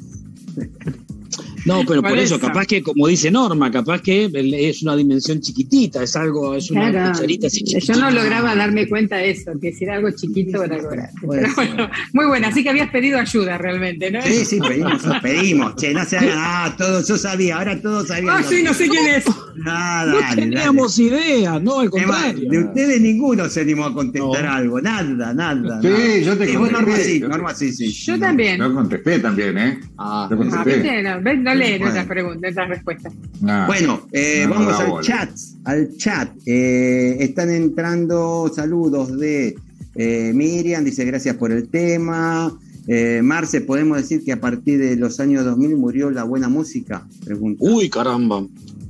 No, pero por Por eso, eso. capaz que, como dice Norma, capaz que es una dimensión chiquitita, es algo, es una Claro, cucharita así yo chiquitita. no lograba darme cuenta de eso, que si era algo chiquito era algo grande. Pero bueno, muy buena, así que habías pedido ayuda realmente, ¿no? Sí, sí, pedimos, pedimos. Che, no se hagan. Ah, todos, yo sabía, ahora todos sabían. Ah, sí, no sé quién es. Nada, No dale, teníamos idea, no, al dale. Es más, contrario. de ustedes ninguno se animó a contestar No. algo, nada, nada. Sí, nada. yo te Sí, vos, Norma, contesté. sí, Norma, sí, sí. Yo también. Yo contesté también, ¿eh? Ah, Yo Ah, contesté. ¿viste? No, ves, no leen Bueno. otras preguntas, otras respuestas. Nah. Bueno, eh, vamos al bola. chat, al chat. Eh, están entrando saludos de eh, Miriam, dice gracias por el tema. Eh, Marce, ¿podemos decir que a partir de los años 2000 murió la buena música? Pregunta. Uy, caramba.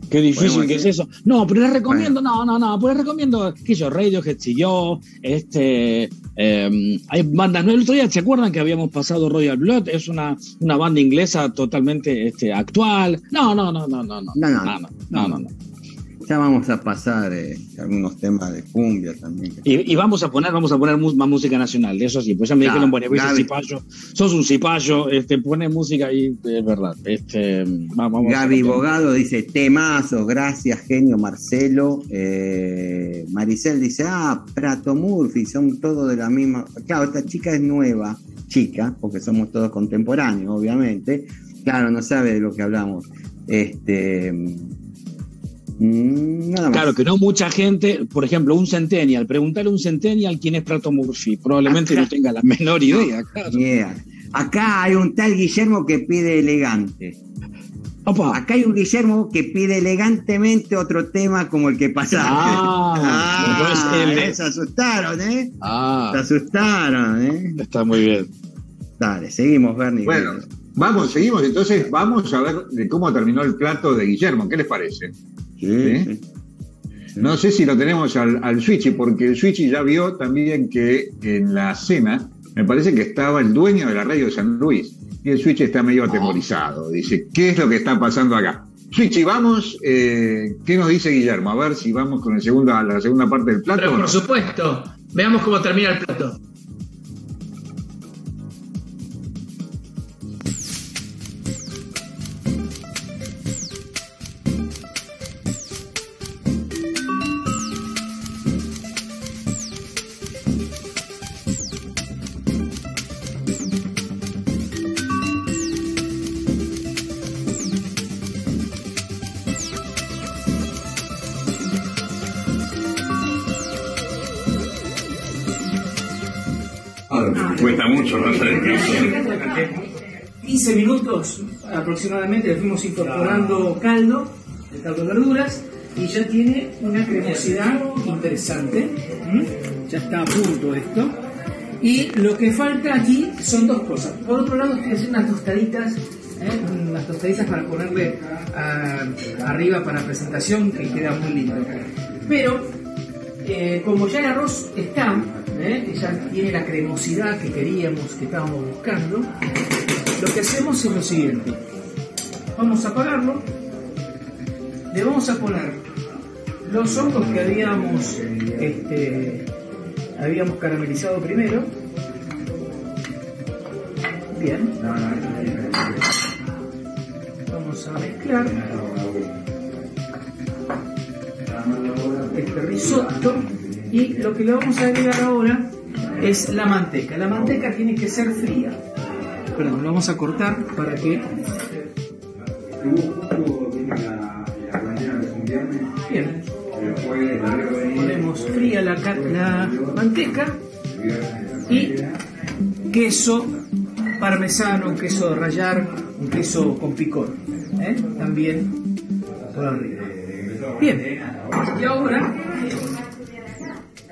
Qué difícil que es eso. No, pero les recomiendo, no, no, no, pero les recomiendo, que yo, Radiohead siguió, este, eh, hay bandas, ¿no? El otro día, ¿se acuerdan que habíamos pasado Royal Blood? Es una, una banda inglesa totalmente este, actual. No, no, no, no, no, no, No, no. no, no, no, no, no. Ya vamos a pasar eh, algunos temas de cumbia también. Y, y vamos a poner, vamos a poner más música nacional, eso sí, pues ya me dijeron, bueno, Gaby. cipayo, sos un cipayo, este, pone música y es verdad, este, vamos Gaby Bogado dice, temazo, gracias, genio Marcelo. Eh, Maricel dice, ah, Prato Murphy, son todos de la misma. Claro, esta chica es nueva, chica, porque somos todos contemporáneos, obviamente. Claro, no sabe de lo que hablamos. Este. Mm, Nada más. Claro que no mucha gente, por ejemplo, un centennial, preguntarle a un centennial quién es Prato Murphy, probablemente Acá. no tenga la menor idea, claro. Yeah. Acá hay un tal Guillermo que pide elegante. Opa, Acá hay un Guillermo que pide elegantemente otro tema como el que pasaba. Ah, entonces él- eh, se asustaron, ¿eh? Se ah, asustaron, ¿eh? está muy bien. Dale, seguimos, Bernie. Bueno, vamos, seguimos. Entonces, vamos a ver de cómo terminó el plato de Guillermo. ¿Qué les parece? Sí, ¿Sí? sí. No sé si lo tenemos al, al Switchy, porque el Switchy ya vio también que en la cena me parece que estaba el dueño de la radio de San Luis. Y el Switchy está medio atemorizado. Dice, ¿qué es lo que está pasando acá? Switchy, vamos. eh, ¿Qué nos dice Guillermo? A ver si vamos con el la segunda parte del plato. Pero no. por supuesto, veamos cómo termina el plato. 15 minutos aproximadamente le fuimos incorporando caldo, el caldo de verduras, y ya tiene una cremosidad interesante. ¿Mm? Ya está a punto esto. Y lo que falta aquí son dos cosas. Por otro lado, estoy haciendo unas tostaditas, ¿eh? unas tostaditas para ponerle ah, arriba para presentación, que queda muy lindo. Pero eh, como ya el arroz está, ¿eh? ya tiene la cremosidad que queríamos, que estábamos buscando, lo que hacemos es lo siguiente. Vamos a apagarlo, le vamos a poner los hongos que habíamos, este, habíamos caramelizado primero. Bien. Vamos a mezclar este risotto y lo que le vamos a agregar ahora es la manteca. La manteca tiene que ser fría. Perdón, lo vamos a cortar para que... Bien. Ponemos fría la manteca y queso parmesano, un queso de rallar, un queso con picor. ¿eh? También por arriba. Bien, y ahora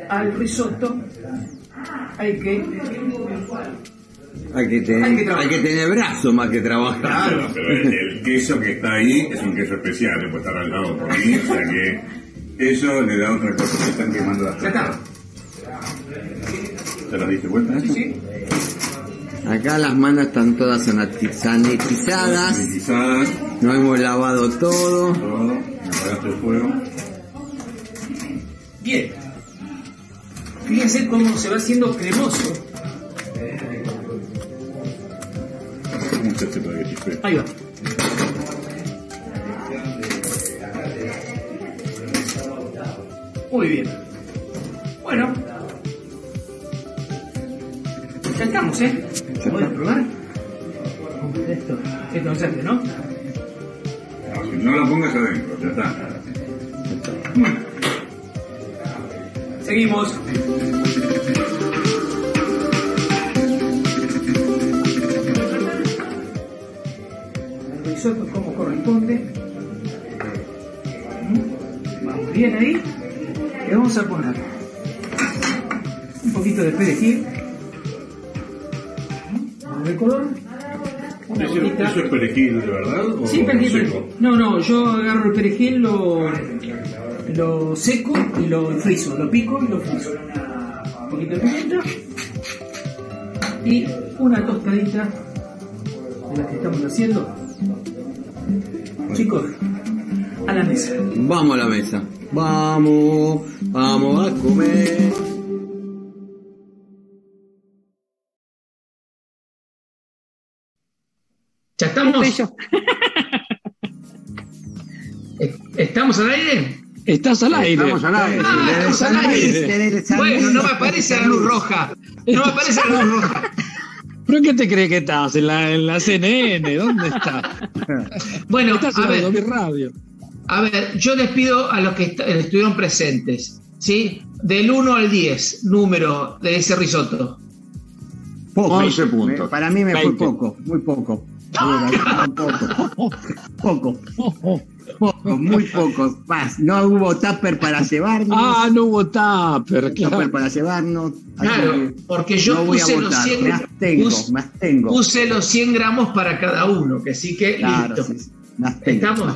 al risotto hay que Hay que, tener, Hay que trabajar. hay que tener brazo más que trabajar. Claro, pero el, el queso que está ahí es un queso especial, no puede estar rallado por mí, o sea que eso le da otra cosa, se están quemando las Ya está. ¿Te las diste vuelta? Sí, sí. Acá las manos están todas sanitizadas. Sanitizadas. No hemos lavado todo. Todo. Apagaste el fuego. Bien. Fíjense cómo se va haciendo cremoso. Ahí va. Muy bien. Bueno. Ya estamos, ¿eh? ¿Podemos probar? Esto, esto no ¿no? Si no la pongas adentro, ya está. Bueno. Seguimos. Como corresponde. Vamos bien ahí. Le vamos a poner un poquito de perejil. Vamos de color. Una ¿Eso, eso es perejil de verdad o Sí, perejil. seco? No, no, yo agarro el perejil, lo, lo seco y lo friso, lo pico y lo friso. Un poquito de pimienta y una tostadita de las que estamos haciendo. Chicos, a la mesa. Vamos a la mesa. Vamos, vamos a comer. ¿Ya estamos? ¿Estamos al aire? Estás al aire. Estamos al aire. Ah, estamos al aire. Tenés esa Bueno, no me mesa, aparece la luz roja. No me aparece la luz roja. ¿Pero qué te crees que estás? ¿En la, en la CNN? ¿Dónde estás? Bueno, Estás a en ver, Radio. A ver, yo les pido a los que est- estuvieron presentes, ¿sí? Del 1 al 10, número de ese risotto. Poco. 11 puntos. Me- Para mí me fue 20. poco, muy poco. Poco. Poco. Poco, muy poco. Paz. No hubo tupper para llevarnos. Ah, no hubo tupper, claro. Tupper para llevarnos. Claro, que porque yo no voy a puse los votar. 100 Me abstengo, pus- me abstengo. Puse los 100 gramos para cada uno, que sí que Claro, listo. sí. ¿Estamos?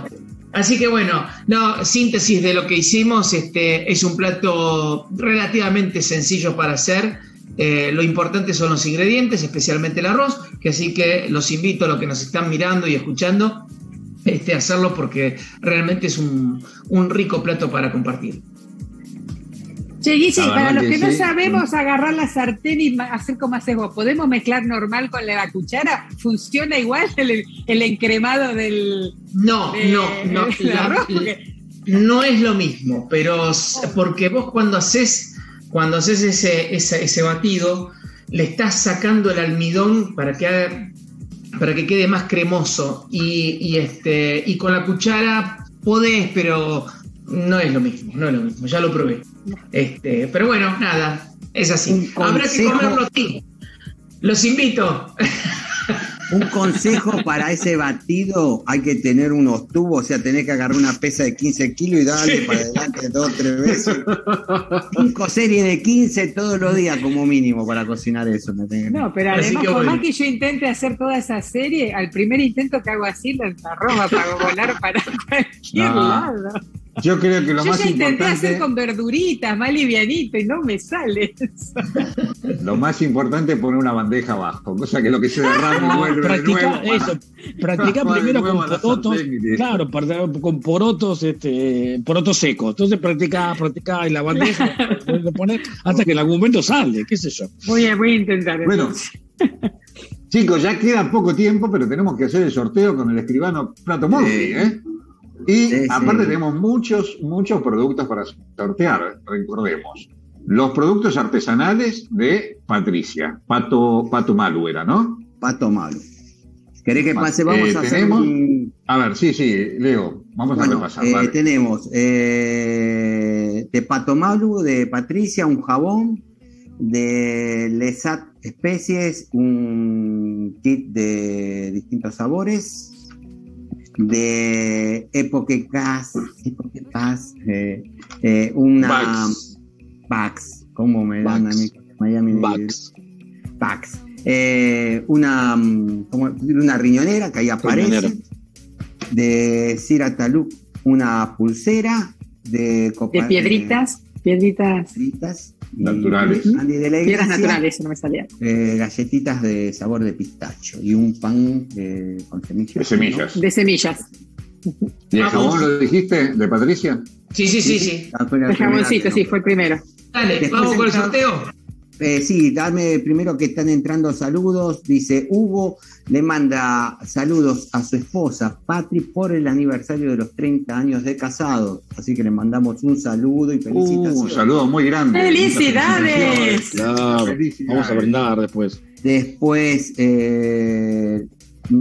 Así que bueno, no, síntesis de lo que hicimos, este, es un plato relativamente sencillo para hacer. Eh, lo importante son los ingredientes, especialmente el arroz, que así que los invito a los que nos están mirando y escuchando este, hacerlo porque realmente es un, un rico plato para compartir. Che, Guille, para los que no sabemos agarrar la sartén y hacer como haces vos, ¿podemos mezclar normal con la cuchara? ¿Funciona igual el, el encremado del, No, de- no, no. la- arroz? la- no es lo mismo, pero porque vos cuando haces, cuando haces ese, ese, ese batido, le estás sacando el almidón para que haga- para que quede más cremoso. Y, y este, y con la cuchara podés, pero no es lo mismo, no es lo mismo, ya lo probé. Este, pero bueno, nada, es así. Habrá que comerlo así. Los invito. Un consejo para ese batido, hay que tener unos tubos, o sea, tenés que agarrar una pesa de 15 kilos y darle para adelante dos o tres veces. Cinco series de 15 todos los días como mínimo para cocinar eso. me tengo que- No, pero Así además, que por bueno. más que yo intente hacer toda esa serie, al primer intento que hago así, la arroba para volar para cualquier No. lado. Yo creo que lo yo más ya intenté importante, hacer con verduritas, más livianito, y no me sale eso. lo más importante es poner una bandeja abajo, cosa que lo que se derrama No, vuelve de practica nuevo. eso, practica de primero con porotos, claro, con porotos, este, porotos secos. Entonces practica, practica y la bandeja, lo poner hasta que en algún momento sale, qué sé yo. Voy a, voy a intentar. Bueno, chicos, ya queda poco tiempo, pero tenemos que hacer el sorteo con el escribano Plato Murphy, Sí. ¿eh? Y Sí, aparte sí. tenemos muchos, muchos productos para sortear, recordemos. Los productos artesanales de Patricia, Pato, Pato Malu era, ¿no? Pato malo. ¿Querés que pase? Eh, Vamos a hacer tenemos- un... A ver, sí, sí, Leo, vamos a Bueno, repasar. eh, dale. tenemos eh, de Pato Malu, de Patricia, un jabón, de Lesat Especies, un kit de distintos sabores, de Epoque Gas, Epoque eh, eh, una Bugs. Bugs, ¿cómo me dan a mí? Miami Bugs. Bugs. Eh, una, mm, una riñonera que ahí aparece. Riñonera. De Cira Taluk, una pulsera de De copa- piedritas, piedritas. piedritas. Naturales. Andy de la Piedras naturales, no me salía. eh, galletitas de sabor de pistacho y un pan eh, con semillas. De semillas. De semillas. ¿Y el jabón lo dijiste, de Patricia? Sí, sí, sí, sí. Ah, fue la El jaboncito, sí, no. fue el primero. Dale, Después vamos con el sorteo. Eh, sí, dame primero que están entrando saludos. Dice Hugo, le manda saludos a su esposa Patri por el aniversario de los 30 años de casado. Así que le mandamos un saludo y Uh, felicitaciones. un saludo muy grande. ¡Felicidades! Muchas Claro, Felicidades. vamos a brindar después. Después eh,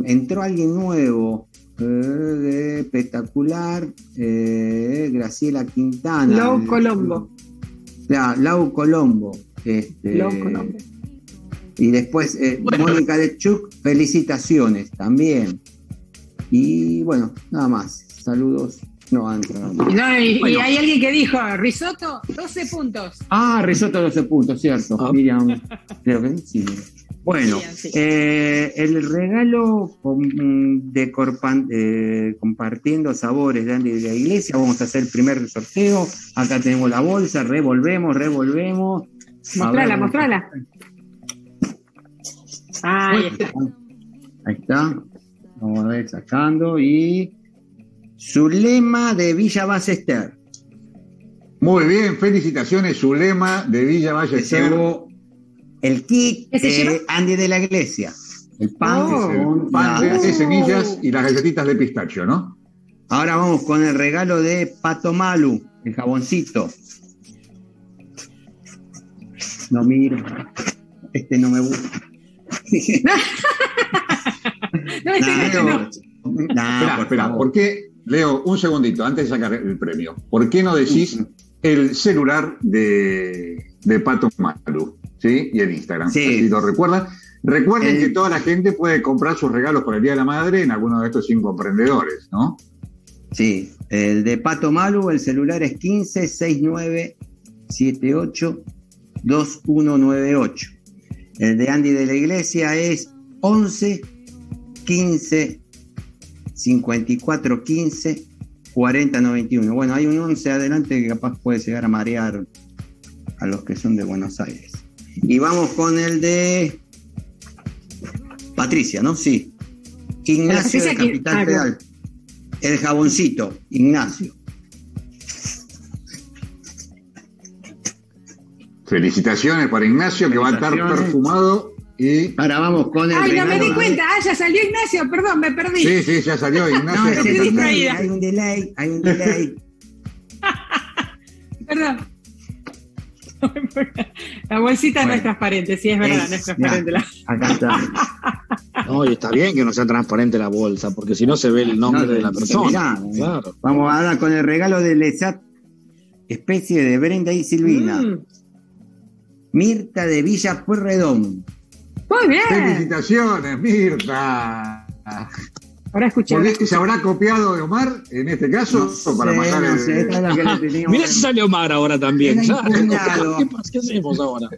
entró alguien nuevo, eh, de espectacular, eh, Graciela Quintana. Lau Colombo. Ya, Lau Colombo. Este. Y después eh, Bueno. Mónica de Chuk, felicitaciones también. Y bueno, nada más. Saludos. No. Y, no, y- y hay alguien que dijo, risotto, 12 puntos. Ah, risotto 12 puntos, cierto. Ah. Miriam, creo que sí. Bueno, Miriam, sí. eh, el regalo de Corpan- eh, compartiendo sabores de Andy de la Iglesia, vamos a hacer el primer sorteo. Acá tenemos la bolsa, revolvemos, revolvemos. Mostrala, ver, mostrala. Ahí está. Ahí está. Vamos a ver, sacando. Y Zulema de Villa Ballester. Muy bien, felicitaciones, Zulema de Villa Ballester. llevó el kit ¿Qué se de? Andy de la Iglesia. El pan Oh. Pan de semillas y las galletitas de pistacho, ¿no? Ahora vamos con el regalo de Pato Malu, el jaboncito. No miro. Este no me gusta. No, este no, no. espera, por espera. ¿por qué, Leo, un segundito, antes de sacar el premio, ¿por qué no decís el celular de, de Pato Malu? ¿Sí? Y el Instagram. Sí. Si lo recuerdan. Recuerden El- que toda la gente puede comprar sus regalos por el Día de la Madre en alguno de estos cinco emprendedores, ¿no? Sí, el de Pato Malu, el celular es 15 69 78 2198. El de Andy de la Iglesia es 11 15 54 15 40 91. Bueno, hay un 11 adelante que capaz puede llegar a marear a los que son de Buenos Aires. Y vamos con el de Patricia, ¿no? Sí. Ignacio de Capital ah, Federal. El jaboncito, Ignacio. Felicitaciones para Ignacio, que va a estar perfumado y. Ahora vamos con el Ay, no me di cuenta. Ah, ya salió Ignacio, perdón, me perdí. Sí, sí, ya salió Ignacio. No, estoy distraída. hay un delay, hay un delay. Perdón. La bolsita no es transparente, sí, es verdad, Es- no es transparente. ya. la- Acá está. No, y está bien que no sea transparente la bolsa, porque si no se ve el nombre No, de la persona. mirá, Claro. Vamos ahora con el regalo de Lesat, especie de Brenda y Silvina. Mm, Mirta de Villa Pueyrredón. Muy bien. Felicitaciones, Mirta. Ahora escuché. ¿Por qué se habrá copiado de Omar en este caso? No para sé, no el- sé, es que si sale Omar ahora también. ¿Qué? ¿Qué hacemos ahora?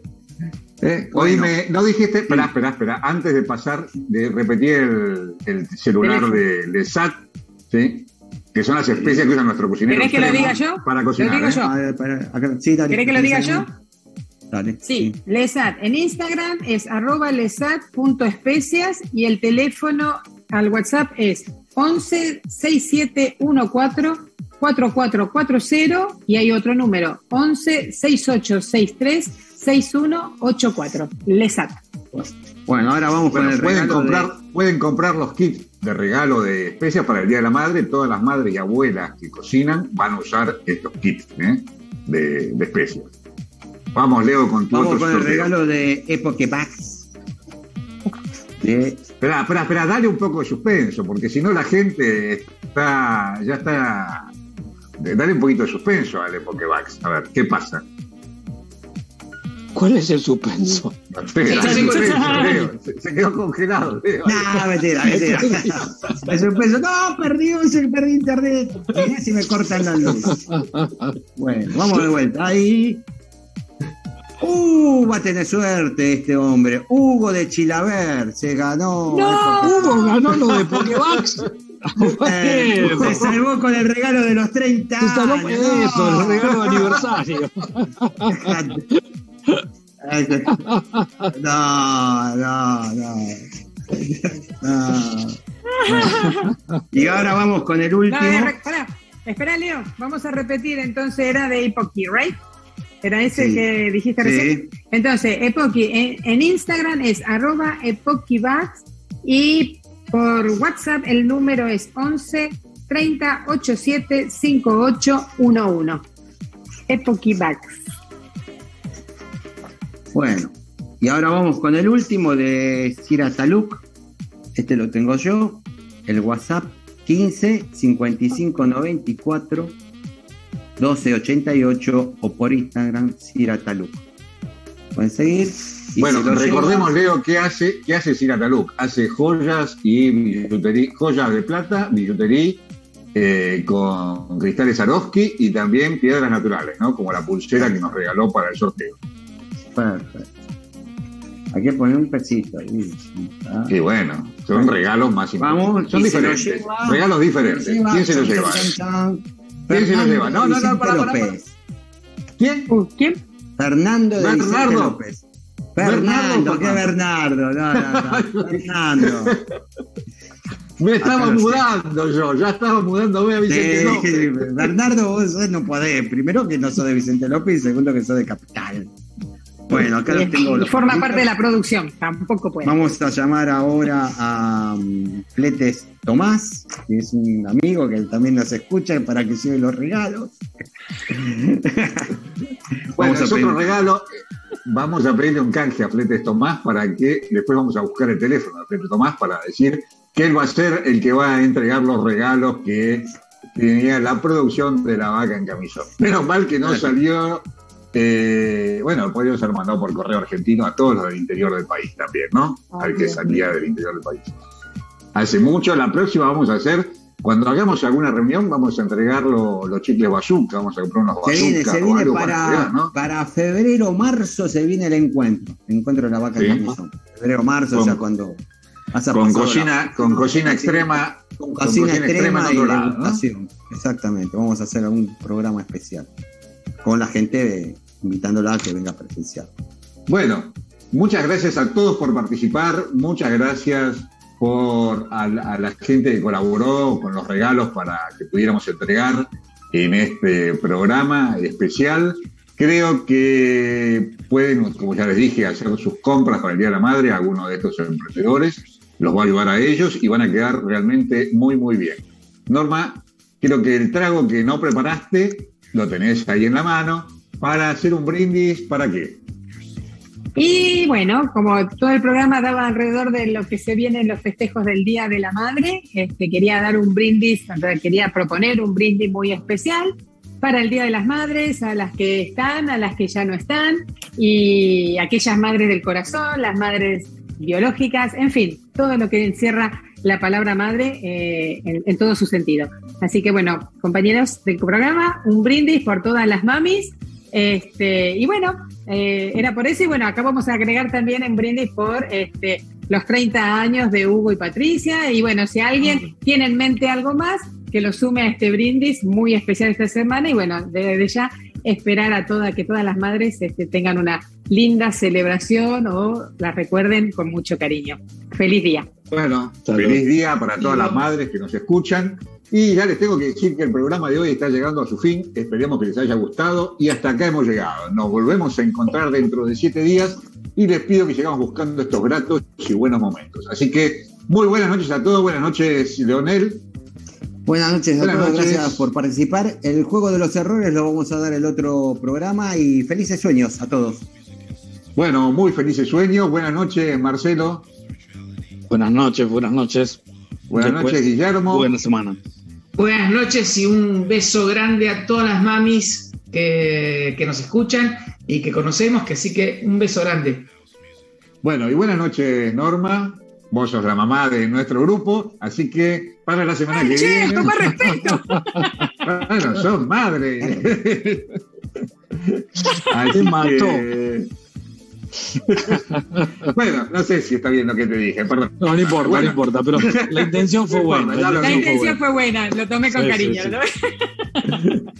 ¿Eh? Bueno. Oíme, no dijiste, espera, espera, espera, antes de pasar, de repetir el, el celular de, de SAT, ¿sí? que son las especias que usa nuestro cocinero. ¿Querés que lo diga yo? Para ¿Lo cocinar. digo ¿eh? yo? A ver, para, acá, sí, dale. ¿Querés que lo diga yo? Dale. Sí, Lesat. En Instagram es arroba lesat.especias y el teléfono al WhatsApp es 11 6714 4440 y hay otro número 11 6863 6184. Lesat. Bueno, ahora vamos Bueno, con el pueden, regalo comprar, de- pueden comprar los kits de regalo de especias para el Día de la Madre. Todas las madres y abuelas que cocinan van a usar estos kits ¿eh? de, de especias. Vamos, Leo, con tu Vamos otro con el sorteo. regalo de Epoque Bags. De Espera, espera, espera, dale un poco de suspenso, porque si no la gente está, ya está. Dale un poquito de suspenso al Pokébax. A ver, ¿qué pasa? ¿Cuál es el suspenso? Espera, suspenso, Leo. se, se quedó congelado, Leo. No, mentira, mentira. Me sorpreso. No, perdí, perdí internet. Mirá si me cortan la luz. Bueno, vamos de vuelta. Ahí. Uh, va a tener suerte este hombre. Hugo de Chilaver se ganó. Hugo ganó lo de Pokébox. Eh, se salvó con el regalo de los 30 Se salvó años. por eso, No. el regalo de aniversario. No, no, no. No. Y ahora vamos con el No, último. pará. Espera, Leo. Vamos a repetir. Entonces era de Epoky, ¿right? Era ese Sí. que dijiste Sí. recién. Entonces, Epoky en, en Instagram es arroba epokybags y por WhatsApp el número es 11 30 87 5811. Epokybags. Bueno, y ahora vamos con el último de Sira Taluk. Este lo tengo yo. El WhatsApp 15 55 94 12 88 o por Instagram Sira Taluk. Pueden seguir. Bueno, recordemos. Leo, qué hace, qué hace. Hace joyas y billutería, joyas de plata, billutería eh, con cristales Swarovski y también piedras naturales, ¿no? Como la pulsera que nos regaló para el sorteo. Perfecto. Hay que poner un pesito ahí. ¿ah? Y bueno, son regalos más Vamos, importantes. Son se lo diferentes. lleva- regalos diferentes. lleva- ¿Quién se los lleva? Chan, chan. ¿Quién se los Fernando lleva? No, no, no, Vicente para, para. ¿Quién? ¿Quién? Fernando de Vicente. López. Fernando, Bernardo, ¿qué Bernardo? No, no, no. Fernando. Me estaba Acá sí. mudando yo, ya estaba mudándome a Vicente Sí, López. Bernardo, vos no podés. Primero que no sos de Vicente López y segundo que sos de Capital. Bueno, acá los tengo. Y los forma papelitos. parte de la producción. Tampoco puede. Vamos a llamar ahora a um, Fletes Tomás, que es un amigo que también nos escucha para que lleve los regalos. Bueno, Vamos a es otro pedir- regalo. Vamos a pedirle un canje a Fletes Tomás para que después vamos a buscar el teléfono de Fletes Tomás para decir que él va a ser el que va a entregar los regalos que tenía la producción de la vaca en camisón. Menos mal que no salió. Eh, bueno, podría ser mandado por correo argentino a todos los del interior del país también, ¿no? Al que salía del interior del país. Hace mucho, la próxima vamos a hacer, cuando hagamos alguna reunión, vamos a entregar lo- los chicles bazooka, vamos a comprar unos Se viene, bazooka se viene para, entregar, ¿no? para febrero, marzo se viene el encuentro. El encuentro de la vaca Sí. en camisón. Febrero, marzo, Con- o sea, cuando vas a Con cocina, la- con cocina extrema, con cocina en extrema y. Exactamente, vamos a hacer un programa especial. Con la gente invitándola a que venga presencial. Bueno, muchas gracias a todos por participar, muchas gracias por a, a la gente que colaboró con los regalos para que pudiéramos entregar en este programa especial. Creo que pueden, como ya les dije, hacer sus compras para el Día de la Madre, algunos de estos emprendedores, los va a ayudar a ellos y van a quedar realmente muy, muy bien. Norma, creo que el trago que no preparaste lo tenés ahí en la mano para hacer un brindis, ¿para qué? Y bueno, como todo el programa daba alrededor de lo que se viene en los festejos del Día de la Madre, este, quería dar un brindis, quería proponer un brindis muy especial para el Día de las Madres, a las que están, a las que ya no están, y aquellas madres del corazón, las madres biológicas, en fin, todo lo que encierra la palabra madre eh, en, en todo su sentido. Así que bueno, compañeros del programa, un brindis por todas las mamis. Este, y bueno, eh, era por eso. Y bueno, acá vamos a agregar también en brindis por este, los 30 años de Hugo y Patricia. Y bueno, si alguien tiene en mente algo más, que lo sume a este brindis muy especial esta semana. Y bueno, desde ya esperar a toda, que todas las madres este, tengan una linda celebración o la recuerden con mucho cariño. Feliz día. Bueno, feliz día para todas las madres que nos escuchan. Y ya les tengo que decir que el programa de hoy está llegando a su fin. Esperemos que les haya gustado. Y hasta acá hemos llegado. Nos volvemos a encontrar dentro de siete días. Y les pido que sigamos buscando estos gratos y buenos momentos. Así que muy buenas noches a todos. Buenas noches, Leonel. Buenas noches a Buenas todos, noches. gracias por participar. El juego de los errores lo vamos a dar el otro programa y felices sueños a todos. Bueno, muy felices sueños. Buenas noches, Marcelo. Buenas noches, buenas noches. Buenas Después, noches, Guillermo. Buena semana. Buenas noches y un beso grande a todas las mamis que, que nos escuchan y que conocemos, que sí que un beso grande. Bueno, y buenas noches, Norma. Vos sos la mamá de nuestro grupo, así que para la semana que Che, viene. toma respeto. Bueno, son madre. Así Te mató. que- bueno, no sé si está bien lo que te dije, perdón. No, no importa, Bueno. no importa, pero la intención fue buena. La intención fue buena, lo tomé con Sí, cariño. sí, sí.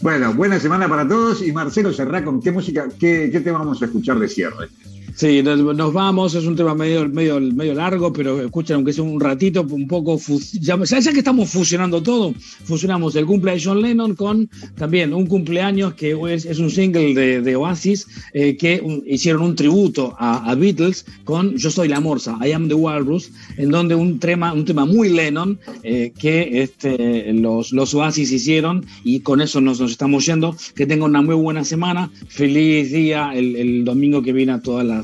Bueno, buena semana para todos y Marcelo Serrá, ¿con qué música, qué, qué tema vamos a escuchar de cierre? Sí, nos, vamos, es un tema medio, medio, medio largo, pero escuchen, aunque sea un ratito, un poco, ya, ya que estamos fusionando todo, fusionamos el cumple de John Lennon con también un cumpleaños que es, un single de, Oasis, eh, que hicieron un tributo a, Beatles con Yo soy la Morsa, I am the Walrus, en donde un tema, un tema muy Lennon eh, que este, los, los Oasis hicieron y con eso nos, nos estamos yendo. Que tengan una muy buena semana, feliz día el, el domingo que viene a todas las,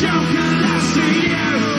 Joker, don't you.